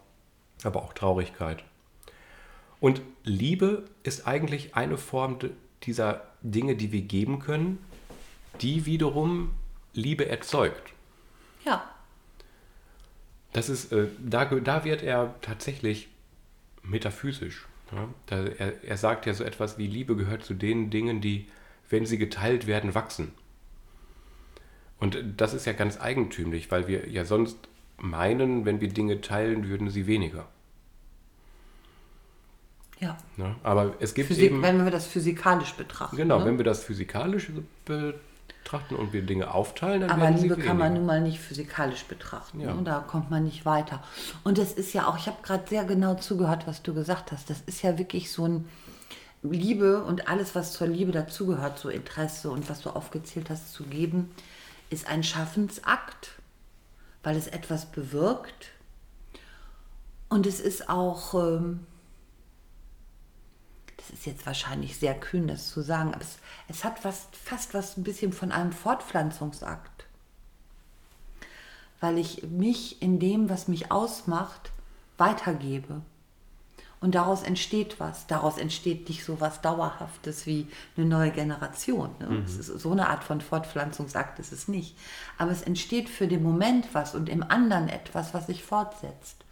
Speaker 1: aber auch Traurigkeit. Und Liebe ist eigentlich eine Form dieser Dinge, die wir geben können, die wiederum Liebe erzeugt.
Speaker 2: Ja.
Speaker 1: Das ist, äh, da, da wird er tatsächlich metaphysisch. Ja? Da, er, er sagt ja so etwas wie Liebe gehört zu den Dingen, die, wenn sie geteilt werden, wachsen. Und das ist ja ganz eigentümlich, weil wir ja sonst meinen, wenn wir Dinge teilen, würden sie weniger.
Speaker 2: Ja.
Speaker 1: Ne? Aber es gibt
Speaker 2: Physik,
Speaker 1: eben...
Speaker 2: Wenn wir das physikalisch betrachten.
Speaker 1: Genau, ne? wenn wir das physikalisch betrachten und wir Dinge aufteilen, dann
Speaker 2: Aber Liebe kann man nun mal nicht physikalisch betrachten. Ja. Ne? Da kommt man nicht weiter. Und das ist ja auch, ich habe gerade sehr genau zugehört, was du gesagt hast. Das ist ja wirklich so ein Liebe und alles, was zur Liebe dazugehört, so Interesse und was du aufgezählt hast zu geben, ist ein Schaffensakt weil es etwas bewirkt. Und es ist auch, ähm, das ist jetzt wahrscheinlich sehr kühn, das zu sagen, aber es, es hat was, fast was ein bisschen von einem Fortpflanzungsakt. Weil ich mich in dem, was mich ausmacht, weitergebe. Und daraus entsteht was. Daraus entsteht nicht so was Dauerhaftes wie eine neue Generation. Ne? Mhm. ist so eine Art von Fortpflanzungsakt ist es nicht. Aber es entsteht für den Moment was und im anderen etwas, was sich fortsetzt.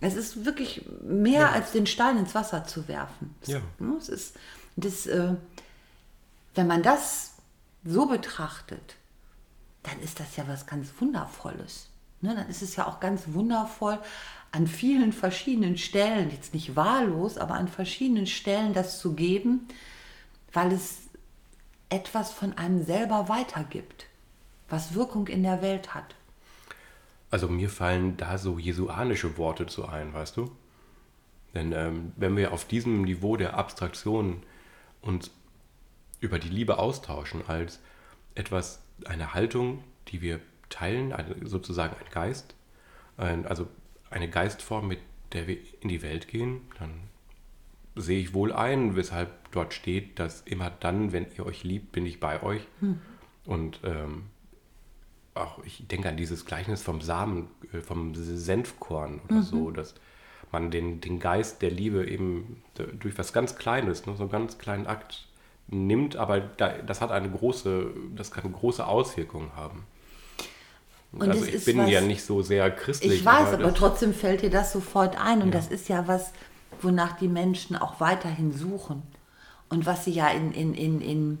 Speaker 2: Es ist wirklich mehr ja. als den Stein ins Wasser zu werfen. Ja. Ne? Es ist, das, äh, wenn man das so betrachtet, dann ist das ja was ganz Wundervolles. Ne? Dann ist es ja auch ganz wundervoll, an vielen verschiedenen Stellen, jetzt nicht wahllos, aber an verschiedenen Stellen das zu geben, weil es etwas von einem selber weitergibt, was Wirkung in der Welt hat.
Speaker 1: Also mir fallen da so jesuanische Worte zu ein, weißt du? Denn ähm, wenn wir auf diesem Niveau der Abstraktion uns über die Liebe austauschen als etwas, eine Haltung, die wir teilen, eine, sozusagen ein Geist, ein, also eine Geistform, mit der wir in die Welt gehen, dann sehe ich wohl ein, weshalb dort steht, dass immer dann, wenn ihr euch liebt, bin ich bei euch. Hm. Und ähm, auch ich denke an dieses Gleichnis vom Samen, äh, vom Senfkorn oder mhm. so, dass man den, den Geist der Liebe eben durch was ganz Kleines, ne, so einen ganz kleinen Akt nimmt, aber da, das hat eine große, das kann große Auswirkungen haben. Und also ich bin was, ja nicht so sehr christlich.
Speaker 2: Ich weiß, aber, aber trotzdem fällt dir das sofort ein. Und ja. das ist ja was, wonach die Menschen auch weiterhin suchen. Und was sie ja in, in, in, in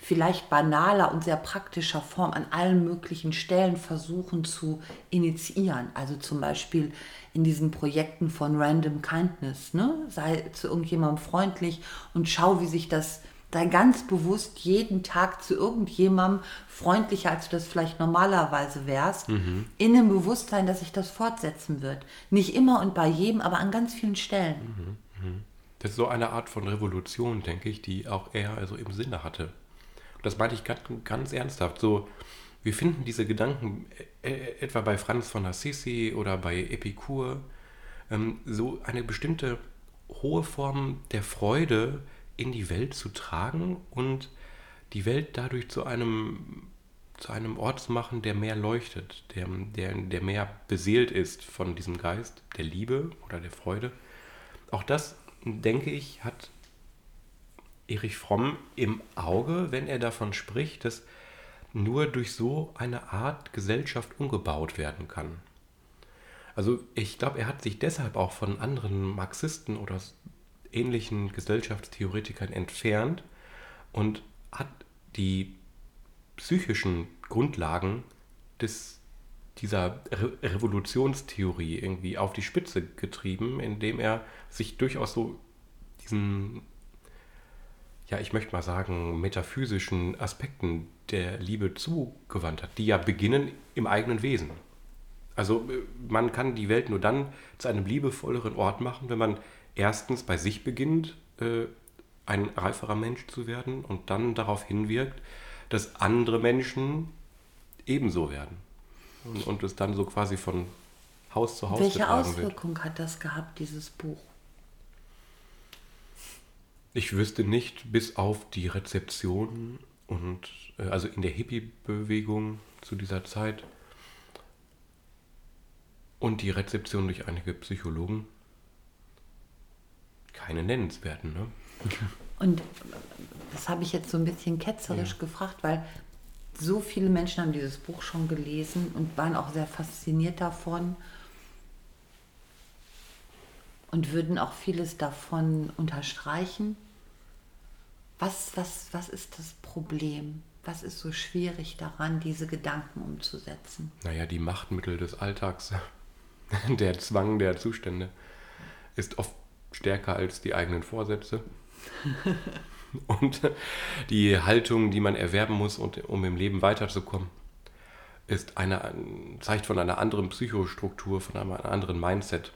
Speaker 2: vielleicht banaler und sehr praktischer Form an allen möglichen Stellen versuchen zu initiieren. Also zum Beispiel in diesen Projekten von Random Kindness. Ne? Sei zu irgendjemandem freundlich und schau, wie sich das sei ganz bewusst jeden Tag zu irgendjemandem freundlicher, als du das vielleicht normalerweise wärst, mhm. in dem Bewusstsein, dass sich das fortsetzen wird. Nicht immer und bei jedem, aber an ganz vielen Stellen.
Speaker 1: Mhm. Mhm. Das ist so eine Art von Revolution, denke ich, die auch er also im Sinne hatte. Das meinte ich ganz, ganz ernsthaft. So, wir finden diese Gedanken äh, äh, etwa bei Franz von Assisi oder bei Epikur, ähm, so eine bestimmte hohe Form der Freude, in die Welt zu tragen und die Welt dadurch zu einem, zu einem Ort zu machen, der mehr leuchtet, der, der, der mehr beseelt ist von diesem Geist der Liebe oder der Freude. Auch das, denke ich, hat Erich Fromm im Auge, wenn er davon spricht, dass nur durch so eine Art Gesellschaft umgebaut werden kann. Also ich glaube, er hat sich deshalb auch von anderen Marxisten oder ähnlichen Gesellschaftstheoretikern entfernt und hat die psychischen Grundlagen des, dieser Re Revolutionstheorie irgendwie auf die Spitze getrieben, indem er sich durchaus so diesen, ja, ich möchte mal sagen, metaphysischen Aspekten der Liebe zugewandt hat, die ja beginnen im eigenen Wesen. Also äh, man kann die Welt nur dann zu einem liebevolleren Ort machen, wenn man erstens bei sich beginnt, äh, ein reiferer Mensch zu werden und dann darauf hinwirkt, dass andere Menschen ebenso werden. Und, und es dann so quasi von Haus zu Haus
Speaker 2: Welche Auswirkung wird. hat das gehabt, dieses Buch?
Speaker 1: Ich wüsste nicht, bis auf die Rezeption und äh, also in der Hippie-Bewegung zu dieser Zeit und die Rezeption durch einige Psychologen keine nennenswerten. Ne?
Speaker 2: Und das habe ich jetzt so ein bisschen ketzerisch ja. gefragt, weil so viele Menschen haben dieses Buch schon gelesen und waren auch sehr fasziniert davon und würden auch vieles davon unterstreichen. Was, was, was ist das Problem? Was ist so schwierig daran, diese Gedanken umzusetzen?
Speaker 1: Naja, die Machtmittel des Alltags, der Zwang der Zustände ist oft stärker als die eigenen Vorsätze. und die Haltung, die man erwerben muss, um im Leben weiterzukommen, ist eine, zeigt von einer anderen Psychostruktur, von einem anderen Mindset.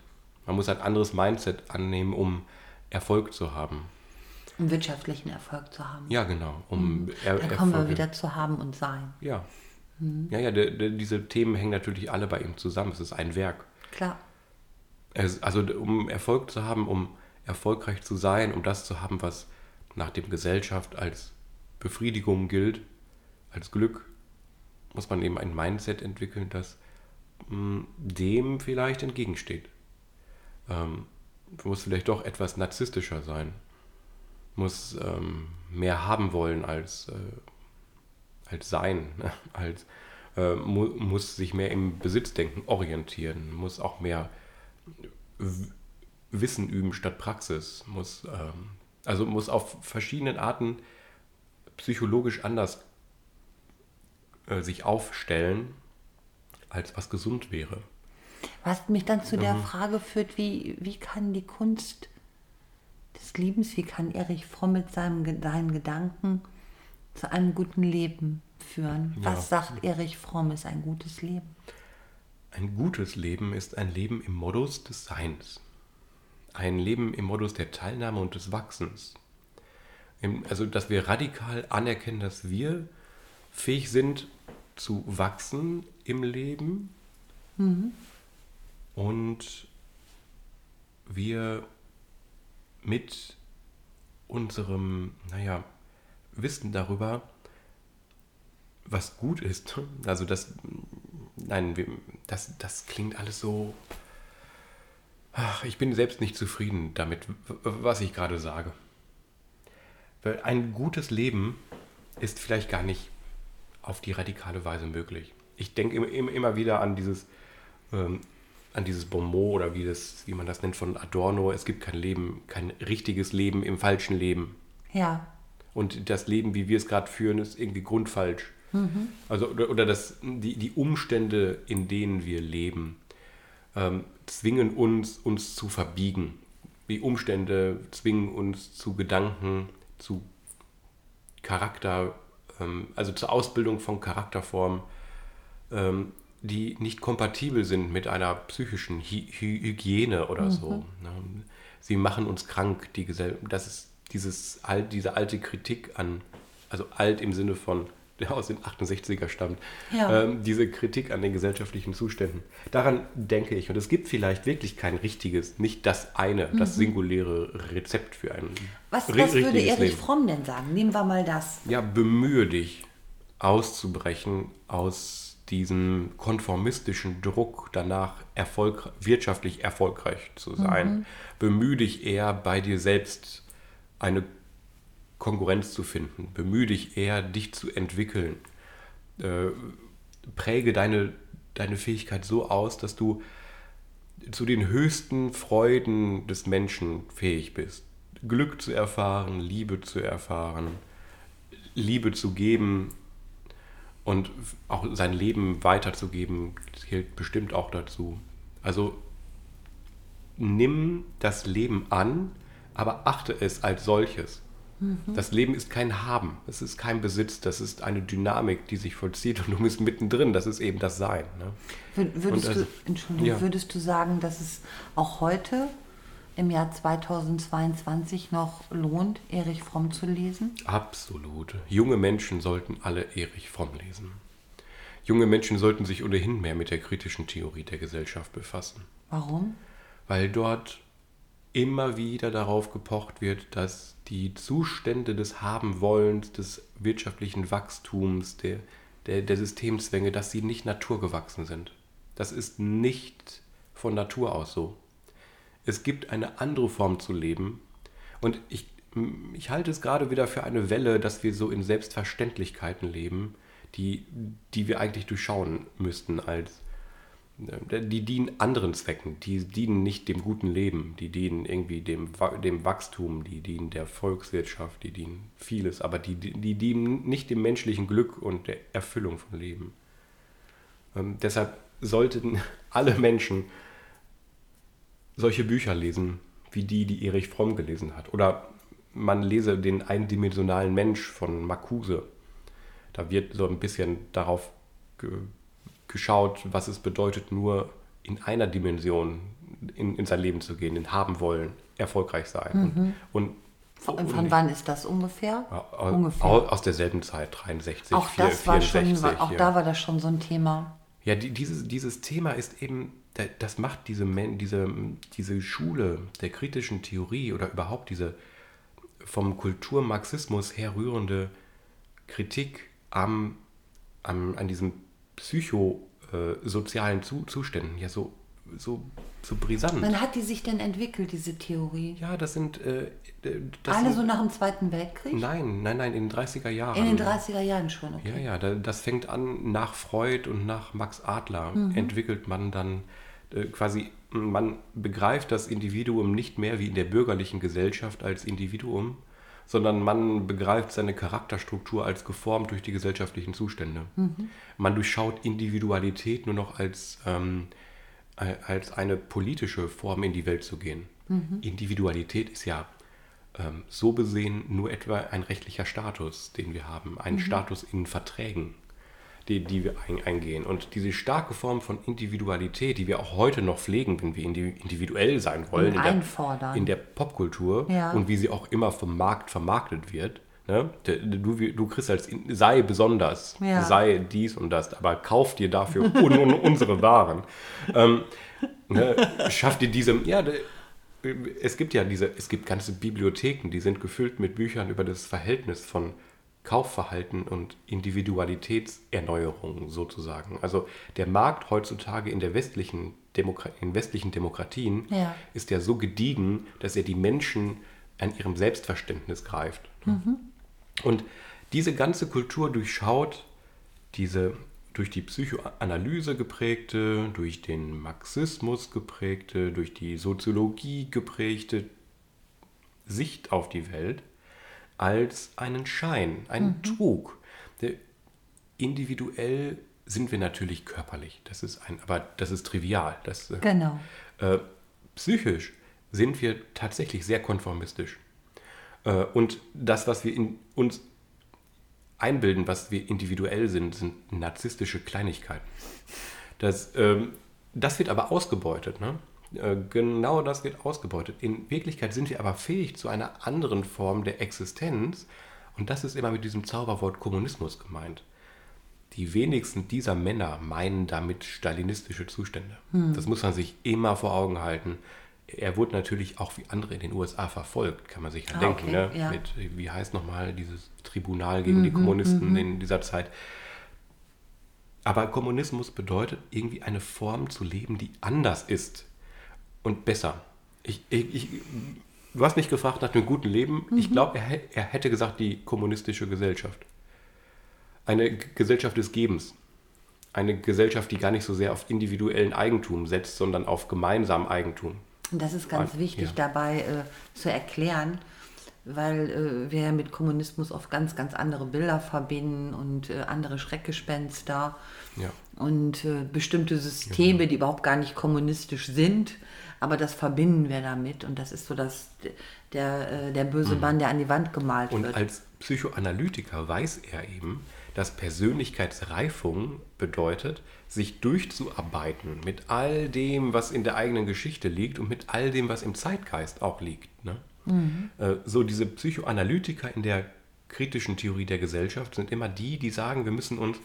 Speaker 1: Man muss ein anderes Mindset annehmen, um Erfolg zu haben.
Speaker 2: Um wirtschaftlichen Erfolg zu haben.
Speaker 1: Ja, genau. Um
Speaker 2: mhm. er da kommen wir wieder zu haben und sein.
Speaker 1: Ja. Mhm. Ja, ja, de, de, diese Themen hängen natürlich alle bei ihm zusammen. Es ist ein Werk.
Speaker 2: Klar.
Speaker 1: Es, also um Erfolg zu haben, um erfolgreich zu sein, um das zu haben, was nach dem Gesellschaft als Befriedigung gilt, als Glück, muss man eben ein Mindset entwickeln, das mh, hm, dem vielleicht entgegensteht. Ähm, muss vielleicht doch etwas narzisstischer sein, muss ähm, mehr haben wollen als, äh, als sein, ne? als, äh, mu muss sich mehr im Besitzdenken orientieren, muss auch mehr Wissen üben statt Praxis, muss, ähm, also muss auf verschiedenen Arten psychologisch anders äh, sich aufstellen, als was gesund wäre.
Speaker 2: Was mich dann zu mhm. der Frage führt, wie, wie kann die Kunst des Liebens, wie kann Erich Fromm mit seinem, seinen Gedanken zu einem guten Leben führen? Ja. Was sagt Erich Fromm ist ein gutes Leben?
Speaker 1: Ein gutes Leben ist ein Leben im Modus des Seins ein Leben im Modus der Teilnahme und des Wachsens. Also, dass wir radikal anerkennen, dass wir fähig sind zu wachsen im Leben mhm. Und wir mit unserem, naja, Wissen darüber, was gut ist, also das, nein, das, das klingt alles so Ach, ich bin selbst nicht zufrieden damit, was ich gerade sage. Weil ein gutes Leben ist vielleicht gar nicht auf die radikale Weise möglich. Ich denke immer wieder an dieses, ähm, an dieses Bonmot oder wie, das, wie man das nennt von Adorno. Es gibt kein Leben, kein richtiges Leben im falschen Leben.
Speaker 2: Ja.
Speaker 1: Und das Leben, wie wir es gerade führen, ist irgendwie grundfalsch. Mhm. Also, oder, oder das, die, die Umstände, in denen wir leben, ähm, zwingen uns, uns zu verbiegen. Die Umstände zwingen uns zu Gedanken, zu Charakter, ähm, also zur Ausbildung von Charakterformen, ähm, die nicht kompatibel sind mit einer psychischen Hy Hygiene oder mhm. so. Ne? Sie machen uns krank, die Gesell das ist dieses, diese alte Kritik an, also alt im Sinne von der aus den 68er stammt, ja. ähm, diese Kritik an den gesellschaftlichen Zuständen. Daran denke ich. Und es gibt vielleicht wirklich kein richtiges, nicht das eine, mhm. das singuläre Rezept für ein
Speaker 2: Was, was würde Erich Leben. Fromm denn sagen? Nehmen wir mal das.
Speaker 1: Ja, bemühe dich auszubrechen aus diesem konformistischen Druck danach, erfolg wirtschaftlich erfolgreich zu sein. Mhm. Bemühe dich eher bei dir selbst eine Konkurrenz zu finden. Bemühe dich eher, dich zu entwickeln. äh, präge deine, deine Fähigkeit so aus, dass du zu den höchsten Freuden des Menschen fähig bist. Glück zu erfahren, Liebe zu erfahren, Liebe zu geben und auch sein Leben weiterzugeben, zählt bestimmt auch dazu. Also nimm das Leben an, aber achte es als solches. Mhm. Das Leben ist kein Haben, es ist kein Besitz, das ist eine Dynamik, die sich vollzieht und du bist mittendrin, das ist eben das Sein.
Speaker 2: Ne? Würdest, also, du, Entschuldigung, ja. würdest du sagen, dass es auch heute im Jahr 2022 noch lohnt, Erich Fromm zu lesen?
Speaker 1: Absolut. Junge Menschen sollten alle Erich Fromm lesen. Junge Menschen sollten sich ohnehin mehr mit der kritischen Theorie der Gesellschaft befassen.
Speaker 2: Warum?
Speaker 1: Weil dort immer wieder darauf gepocht wird, dass die Zustände des Habenwollens, des wirtschaftlichen Wachstums, der, der, der Systemzwänge, dass sie nicht naturgewachsen sind. Das ist nicht von Natur aus so. Es gibt eine andere Form zu leben. Und ich, ich halte es gerade wieder für eine Welle, dass wir so in Selbstverständlichkeiten leben, die, die wir eigentlich durchschauen müssten als äh, die dienen anderen Zwecken, die dienen nicht dem guten Leben, die dienen irgendwie dem, dem Wachstum, die dienen der Volkswirtschaft, die dienen vieles, aber die, die dienen nicht dem menschlichen Glück und der Erfüllung von Leben. Ähm, deshalb sollten alle Menschen solche Bücher lesen, wie die, die Erich Fromm gelesen hat. Oder man lese den eindimensionalen Mensch von Marcuse. Da wird so ein bisschen darauf ge geschaut, was es bedeutet, nur in einer Dimension in, in sein Leben zu gehen, in haben wollen, erfolgreich sein. Mhm. Und,
Speaker 2: und, von, von wann ist das ungefähr?
Speaker 1: Aus, ungefähr. aus derselben Zeit, 63,
Speaker 2: auch 4, das 64. War schon, auch ja. da war das schon so ein Thema.
Speaker 1: Ja, die, dieses, dieses Thema ist eben, das macht diese, diese, diese Schule der kritischen Theorie oder überhaupt diese vom Kulturmarxismus herrührende Kritik am, am, an diesem psychosozialen Zu Zuständen ja so, so, so brisant.
Speaker 2: Wann hat die sich denn entwickelt, diese Theorie?
Speaker 1: Ja, das sind. Äh,
Speaker 2: das Alle sind, so nach dem Zweiten Weltkrieg?
Speaker 1: Nein, nein, nein, in den 30er Jahren.
Speaker 2: In den 30er Jahren schon,
Speaker 1: okay. Ja, ja, das fängt an nach Freud und nach Max Adler mhm. entwickelt man dann äh, quasi, man begreift das Individuum nicht mehr wie in der bürgerlichen Gesellschaft als Individuum, sondern man begreift seine Charakterstruktur als geformt durch die gesellschaftlichen Zustände. Mhm. Man durchschaut Individualität nur noch als, ähm, als eine politische Form in die Welt zu gehen. Mhm. Individualität ist ja ähm, so besehen nur etwa ein rechtlicher Status, den wir haben, ein mhm. Status in Verträgen die, die wir eingehen. Und diese starke Form von Individualität, die wir auch heute noch pflegen, wenn wir individuell sein wollen, in der, in der, Popkultur ja. und wie sie auch immer vom Markt vermarktet wird. Ne? Du, du kriegst als sei besonders, ja. sei dies und das, aber kauf dir dafür un, un, unsere Waren. Ähm, ne? Schaff dir diese, ja, es gibt ja diese, es gibt ganze Bibliotheken, die sind gefüllt mit Büchern über das Verhältnis von Kaufverhalten und Individualitätserneuerung sozusagen. Also der Markt heutzutage in der westlichen, Demokra in westlichen Demokratien ja. ist ja so gediegen, dass er die Menschen an ihrem Selbstverständnis greift. Mhm. Und diese ganze Kultur durchschaut diese durch die Psychoanalyse geprägte, durch den Marxismus geprägte, durch die Soziologie geprägte Sicht auf die Welt als einen Schein, einen mhm. Trug. Der, individuell sind wir natürlich körperlich, das ist ein, aber das ist trivial. Das,
Speaker 2: äh, genau.
Speaker 1: Äh, psychisch sind wir tatsächlich sehr konformistisch. Äh, und das, was wir in uns einbilden, was wir individuell sind, sind narzisstische Kleinigkeiten. Das, ähm, das wird aber ausgebeutet. Ne? Äh, genau das wird ausgebeutet. In Wirklichkeit sind wir aber fähig zu einer anderen Form der Existenz und das ist immer mit diesem Zauberwort Kommunismus gemeint. Die wenigsten dieser Männer meinen damit stalinistische Zustände. Hm. Das muss man sich immer vor Augen halten. Er wurde natürlich auch wie andere in den USA verfolgt, kann man sich ja ah, denken. Okay, ne? ja. Mit, wie heißt nochmal dieses Tribunal gegen mhm, die Kommunisten mhm. in dieser Zeit. Aber Kommunismus bedeutet irgendwie eine Form zu leben, die anders ist und besser. Ich, ich, ich, du hast mich gefragt nach einem guten Leben. Mhm. Ich glaube, er, er hätte gesagt, die kommunistische Gesellschaft. eine Gesellschaft des Gebens. Eine Gesellschaft, die gar nicht so sehr auf individuellen Eigentum setzt, sondern auf gemeinsamen Eigentum.
Speaker 2: Und das ist ganz wichtig ja. dabei äh, zu erklären, weil äh, wir ja mit Kommunismus oft ganz, ganz andere Bilder verbinden und äh, andere Schreckgespenster ja. und äh, bestimmte Systeme, genau. die überhaupt gar nicht kommunistisch sind, aber das verbinden wir damit und das ist so das, der, äh, der böse Mann, mhm. der an die Wand gemalt
Speaker 1: und
Speaker 2: wird.
Speaker 1: Und als Psychoanalytiker weiß er eben, dass Persönlichkeitsreifung bedeutet, sich durchzuarbeiten mit all dem, was in der eigenen Geschichte liegt und mit all dem, was im Zeitgeist auch liegt. Ne? Mhm. Äh, so diese Psychoanalytiker in der kritischen Theorie der Gesellschaft sind immer die, die sagen, wir müssen uns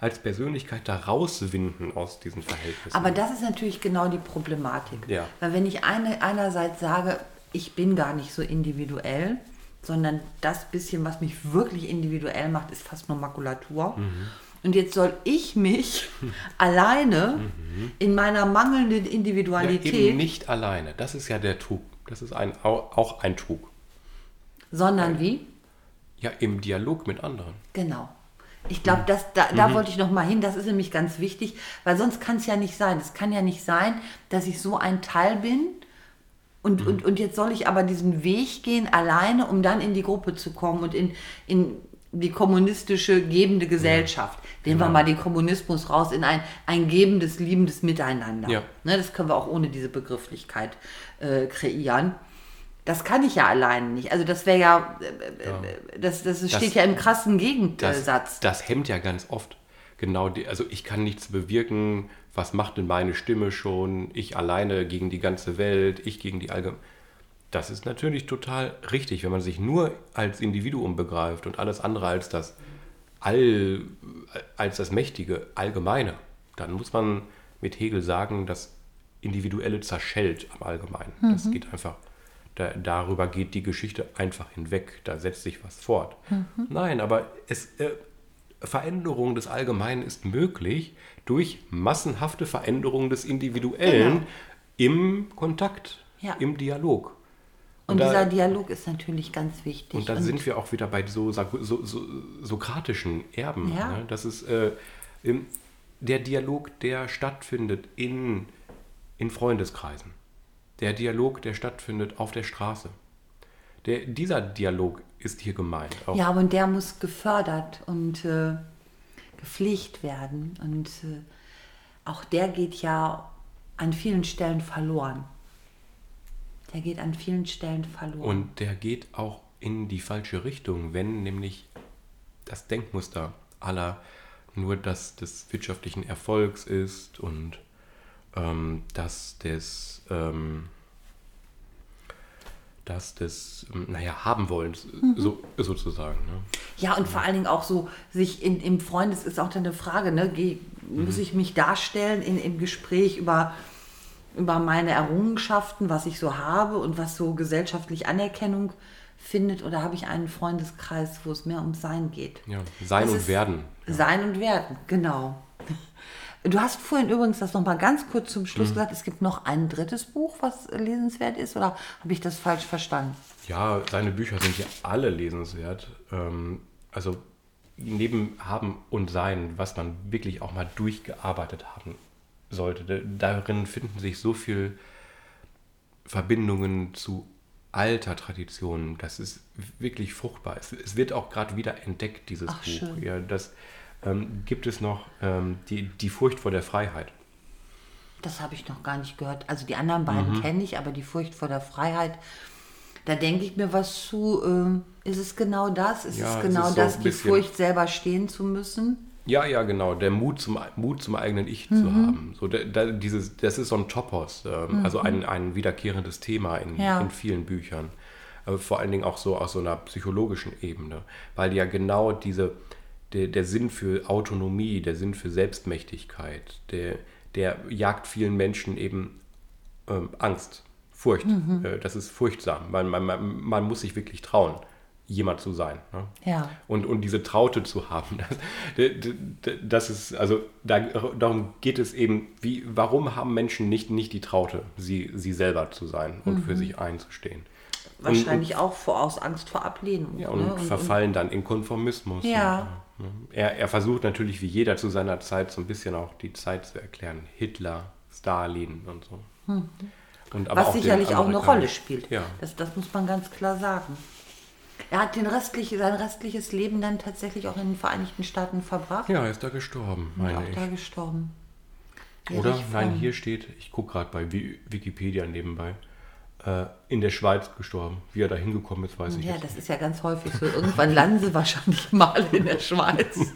Speaker 1: als Persönlichkeit da rauswinden aus diesen Verhältnissen.
Speaker 2: Aber das ist natürlich genau die Problematik.
Speaker 1: Ja.
Speaker 2: Weil wenn ich eine, einerseits sage, ich bin gar nicht so individuell, sondern das bisschen, was mich wirklich individuell macht, ist fast nur Makulatur. Mhm. Und jetzt soll ich mich alleine mhm. in meiner mangelnden Individualität. Ja,
Speaker 1: eben nicht alleine. Das ist ja der Trug. Das ist ein, auch ein Trug.
Speaker 2: Sondern Weil, wie?
Speaker 1: Ja, im Dialog mit anderen.
Speaker 2: Genau. Ich glaube, da, da mhm. wollte ich noch mal hin. Das ist nämlich ganz wichtig, weil sonst kann es ja nicht sein. Es kann ja nicht sein, dass ich so ein Teil bin und, mhm. und, und jetzt soll ich aber diesen Weg gehen alleine, um dann in die Gruppe zu kommen und in, in die kommunistische gebende Gesellschaft. Ja. Nehmen genau. wir mal den Kommunismus raus in ein, ein gebendes, liebendes Miteinander. Ja. Ne, das können wir auch ohne diese Begrifflichkeit äh, kreieren. Das kann ich ja alleine nicht. Also das wäre ja, äh, ja, Das, das steht das, ja im krassen Gegensatz.
Speaker 1: Das, das hemmt ja ganz oft. Genau, die, also ich kann nichts bewirken, was macht denn meine Stimme schon? Ich alleine gegen die ganze Welt, ich gegen die Allgemeinheit. Das ist natürlich total richtig, wenn man sich nur als Individuum begreift und alles andere als das All, als das mächtige Allgemeine. Dann muss man mit Hegel sagen, das Individuelle zerschellt am Allgemeinen. Mhm. Das geht einfach, da, darüber geht die Geschichte einfach hinweg, da setzt sich was fort. Mhm. Nein, aber es, äh, Veränderung des Allgemeinen ist möglich durch massenhafte Veränderung des Individuellen genau. im Kontakt, ja. im Dialog.
Speaker 2: Und, und dieser Dialog ist natürlich ganz wichtig.
Speaker 1: Und dann und sind wir auch wieder bei so, so, so sokratischen Erben. Ja. Ne? Das ist äh, der Dialog, der stattfindet in, in Freundeskreisen. Der Dialog, der stattfindet auf der Straße. Der, dieser Dialog ist hier gemeint.
Speaker 2: Auch. Ja, und der muss gefördert und äh, gepflegt werden. Und äh, auch der geht ja an vielen Stellen verloren. Der geht an vielen Stellen verloren.
Speaker 1: Und der geht auch in die falsche Richtung, wenn nämlich das Denkmuster aller nur das des wirtschaftlichen Erfolgs ist und ähm, das des ähm, das des, ähm, naja, haben wollen, mhm. so, sozusagen. Ne?
Speaker 2: Ja, und vor allen Dingen auch so, sich in, im Freundes ist auch dann eine Frage, ne? Geh, mhm. muss ich mich darstellen in, im Gespräch über, über meine Errungenschaften, was ich so habe und was so gesellschaftlich Anerkennung findet, oder habe ich einen Freundeskreis, wo es mehr um Sein geht?
Speaker 1: Ja, Sein das und Werden.
Speaker 2: Ja. Sein und Werden, genau. Du hast vorhin übrigens das noch mal ganz kurz zum Schluss mhm. gesagt, es gibt noch ein drittes Buch, was lesenswert ist, oder habe ich das falsch verstanden?
Speaker 1: Ja, seine Bücher sind ja alle lesenswert. Ähm, also neben Haben und Sein, was man wirklich auch mal durchgearbeitet haben sollte. Darin finden sich so viele Verbindungen zu alter Traditionen. Das ist wirklich fruchtbar. Es, es wird auch gerade wieder entdeckt, dieses Ach, Buch. Schön. Ja, das, ähm, gibt es noch ähm, die, die Furcht vor der Freiheit.
Speaker 2: Das habe ich noch gar nicht gehört. Also die anderen beiden mhm. kenne ich, aber die Furcht vor der Freiheit, da denke ich mir was zu. Ähm, ist es genau das? Ist ja, es genau es ist das, so die Furcht selber stehen zu müssen?
Speaker 1: Ja, ja, genau. Der Mut zum, Mut zum eigenen Ich mhm. zu haben. So, da, da, dieses, das ist so ein Topos, ähm, mhm. also ein, ein wiederkehrendes Thema in, ja. in vielen Büchern. Aber vor allen Dingen auch so aus so einer psychologischen Ebene, weil ja genau diese, der, der Sinn für Autonomie, der Sinn für Selbstmächtigkeit, der, der jagt vielen Menschen eben ähm, Angst, Furcht. Mhm. Äh, das ist furchtsam. Man, man, man, man, muss sich wirklich trauen, jemand zu sein. Ne?
Speaker 2: Ja.
Speaker 1: Und, und diese Traute zu haben, das, das ist, also da, darum geht es eben, wie, warum haben Menschen nicht, nicht die Traute, sie, sie selber zu sein und mhm. für sich einzustehen?
Speaker 2: Wahrscheinlich und, und, auch vor, aus Angst vor Ablehnung.
Speaker 1: Ja, und ne? verfallen und, dann in Konformismus.
Speaker 2: Ja.
Speaker 1: Er, er versucht natürlich wie jeder zu seiner Zeit so ein bisschen auch die Zeit zu erklären. Hitler, Stalin und so. Und aber
Speaker 2: Was
Speaker 1: auch
Speaker 2: sicherlich auch eine Rolle spielt.
Speaker 1: Ja.
Speaker 2: Das, das muss man ganz klar sagen. Er hat den restliche, sein restliches Leben dann tatsächlich auch in den Vereinigten Staaten verbracht.
Speaker 1: ja, er ist da gestorben,
Speaker 2: und auch
Speaker 1: meine ich.
Speaker 2: da gestorben.
Speaker 1: Oder? Nein, hier steht, ich gucke gerade bei Wi- Wikipedia nebenbei, in der Schweiz gestorben. Wie er da hingekommen ist, weiß ich
Speaker 2: Ja,
Speaker 1: jetzt
Speaker 2: das ist ja ganz häufig so. Irgendwann landen sie wahrscheinlich mal in der Schweiz.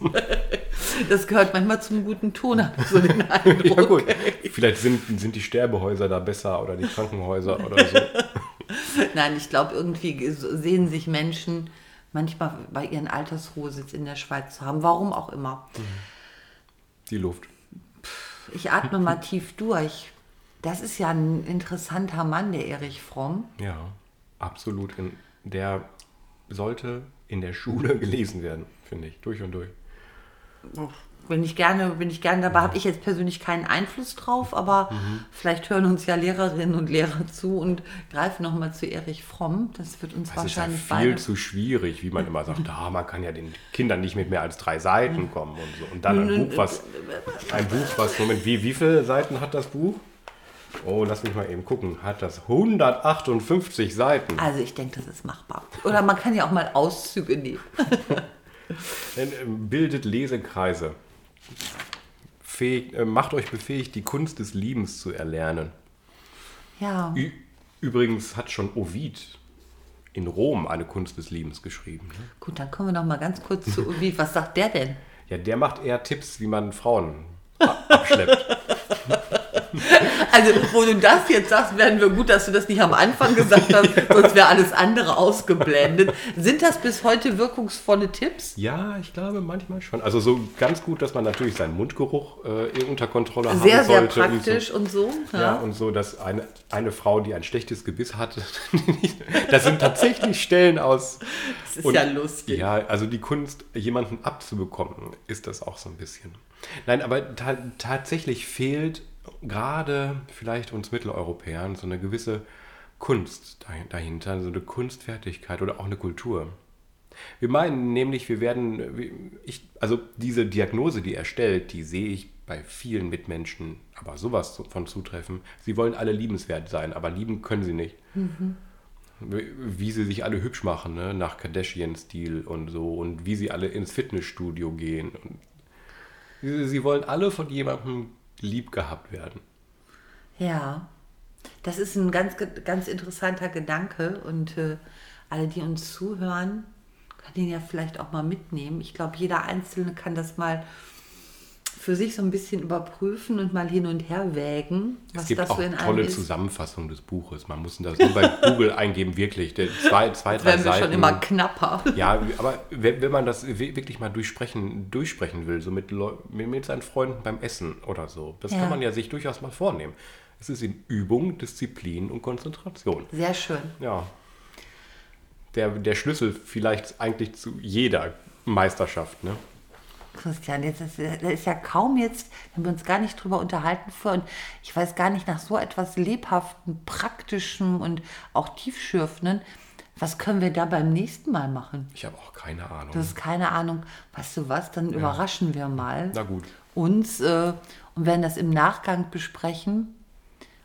Speaker 2: Das gehört manchmal zum guten Ton, habe ich so den Eindruck.
Speaker 1: Ja gut, vielleicht sind, sind die Sterbehäuser da besser oder die Krankenhäuser oder so.
Speaker 2: Nein, ich glaube, irgendwie sehen sich Menschen manchmal bei ihren Altersruhesitz in der Schweiz zu haben. Warum auch immer.
Speaker 1: Die Luft.
Speaker 2: Ich atme mal tief durch. Das ist ja ein interessanter Mann, der Erich Fromm.
Speaker 1: Ja, absolut. Der sollte in der Schule gelesen werden, finde ich, durch und durch.
Speaker 2: Bin ich gerne, bin ich gerne dabei. Habe ich jetzt persönlich keinen Einfluss drauf, aber vielleicht hören uns ja Lehrerinnen und Lehrer zu und greifen nochmal zu Erich Fromm. Das wird uns
Speaker 1: Es ist ja
Speaker 2: wahrscheinlich
Speaker 1: viel
Speaker 2: beide.
Speaker 1: zu schwierig, wie man immer sagt, ah, man kann ja den Kindern nicht mit mehr als drei Seiten kommen und so. Und dann ein Buch, was, ein Buch, was, Moment, wie, wie viele Seiten hat das Buch? Oh, lass mich mal eben gucken. Hat das 158 Seiten?
Speaker 2: Also ich denke, das ist machbar. Oder man kann ja auch mal Auszüge nehmen.
Speaker 1: Ähm, Bildet Lesekreise. Fähig, äh, macht euch befähigt, die Kunst des Liebens zu erlernen.
Speaker 2: Ja.
Speaker 1: Ü Übrigens hat schon Ovid in Rom eine Kunst des Liebens geschrieben. Ne?
Speaker 2: Gut, dann kommen wir noch mal ganz kurz zu Ovid. Was sagt der denn?
Speaker 1: Ja, der macht eher Tipps, wie man Frauen abschleppt.
Speaker 2: Also, wo du das jetzt sagst, werden wir gut, dass du das nicht am Anfang gesagt hast, sonst wäre alles andere ausgeblendet. Sind das bis heute wirkungsvolle Tipps?
Speaker 1: ja, ich glaube manchmal schon. Also so ganz gut, dass man natürlich seinen Mundgeruch äh, unter Kontrolle haben
Speaker 2: Sehr, sehr
Speaker 1: sollte.
Speaker 2: praktisch
Speaker 1: Und
Speaker 2: und so.
Speaker 1: so. Ja, und so, dass eine, eine Frau, die ein schlechtes Gebiss hatte, das sind tatsächlich Stellen aus.
Speaker 2: Das ist
Speaker 1: und-
Speaker 2: ja lustig.
Speaker 1: Ja, also die Kunst, jemanden abzubekommen, ist das auch so ein bisschen. Nein, aber ta tatsächlich fehlt gerade vielleicht uns Mitteleuropäern so eine gewisse Kunst dahin- dahinter, so eine Kunstfertigkeit oder auch eine Kultur. Wir meinen nämlich, wir werden, ich, also diese Diagnose, die er stellt, die sehe ich bei vielen Mitmenschen, aber sowas von zutreffen. Sie wollen alle liebenswert sein, aber lieben können sie nicht. Wie wie sie sich alle hübsch machen, ne? nach Kardashian-Stil und so und wie sie alle ins Fitnessstudio gehen. Sie wollen alle von jemandem lieb gehabt werden.
Speaker 2: Ja, das ist ein ganz, ganz interessanter Gedanke und äh, alle, die uns zuhören, können den ja vielleicht auch mal mitnehmen. Ich glaube, jeder Einzelne kann das mal für sich so ein bisschen überprüfen und mal hin und her wägen, was
Speaker 1: es gibt
Speaker 2: das
Speaker 1: auch
Speaker 2: so in
Speaker 1: tolle
Speaker 2: ist.
Speaker 1: Zusammenfassungen des Buches. Man muss das nur bei Google eingeben, wirklich. Der zwei, zwei drei Seiten.
Speaker 2: schon immer knapper.
Speaker 1: Ja, aber wenn, wenn man das wi- wirklich mal durchsprechen, durchsprechen will, so mit, Leu- mit mit seinen Freunden beim Essen oder so, das
Speaker 2: Ja.
Speaker 1: kann man ja sich durchaus mal vornehmen. Es ist in Übung, Disziplin und Konzentration.
Speaker 2: Sehr schön.
Speaker 1: Ja. Der, der Schlüssel vielleicht eigentlich zu jeder Meisterschaft, ne?
Speaker 2: Christian, jetzt ist, ist ja kaum jetzt, haben wir uns gar nicht drüber unterhalten vorher und ich weiß gar nicht nach so etwas lebhaften, praktischen und auch tiefschürfenden, was können wir da beim nächsten Mal machen?
Speaker 1: Ich habe auch keine Ahnung.
Speaker 2: Das ist keine Ahnung. Weißt du was? Dann überraschen wir mal
Speaker 1: Na gut.
Speaker 2: uns äh, und werden das im Nachgang besprechen,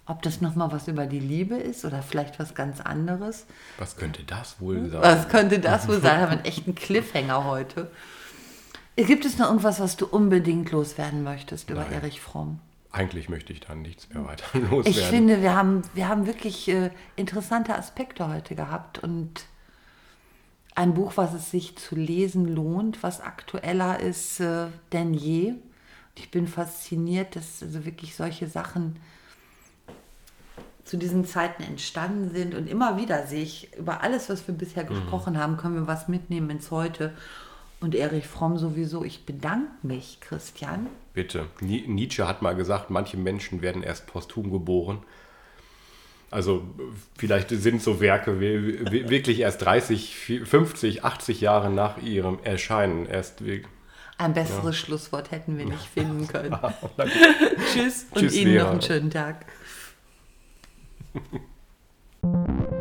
Speaker 2: ob das nochmal was über die Liebe ist oder vielleicht was ganz anderes.
Speaker 1: Was könnte das wohl sein?
Speaker 2: Was könnte das wohl sein? Haben wir einen echten Cliffhanger heute. Gibt es noch irgendwas, was du unbedingt loswerden möchtest über
Speaker 1: Nein.
Speaker 2: Erich Fromm?
Speaker 1: Eigentlich möchte ich dann nichts mehr weiter loswerden.
Speaker 2: Ich finde, wir haben, wir haben wirklich äh, interessante Aspekte heute gehabt und ein Buch, was es sich zu lesen lohnt, was aktueller ist äh, denn je. Ich bin fasziniert, dass also wirklich solche Sachen zu diesen Zeiten entstanden sind und immer wieder sehe ich über alles, was wir bisher gesprochen haben, können wir was mitnehmen ins Heute. Und Erich Fromm sowieso. Ich bedanke mich, Christian.
Speaker 1: Bitte. Ni- Nietzsche hat mal gesagt, manche Menschen werden erst posthum geboren. Also vielleicht sind so Werke wi- wi- wirklich erst 30, 50, 80 Jahre nach ihrem Erscheinen erst.
Speaker 2: Ein besseres Schlusswort hätten wir nicht finden können. Tschüss und
Speaker 1: Tschüss,
Speaker 2: Ihnen noch
Speaker 1: Vera.
Speaker 2: einen schönen Tag.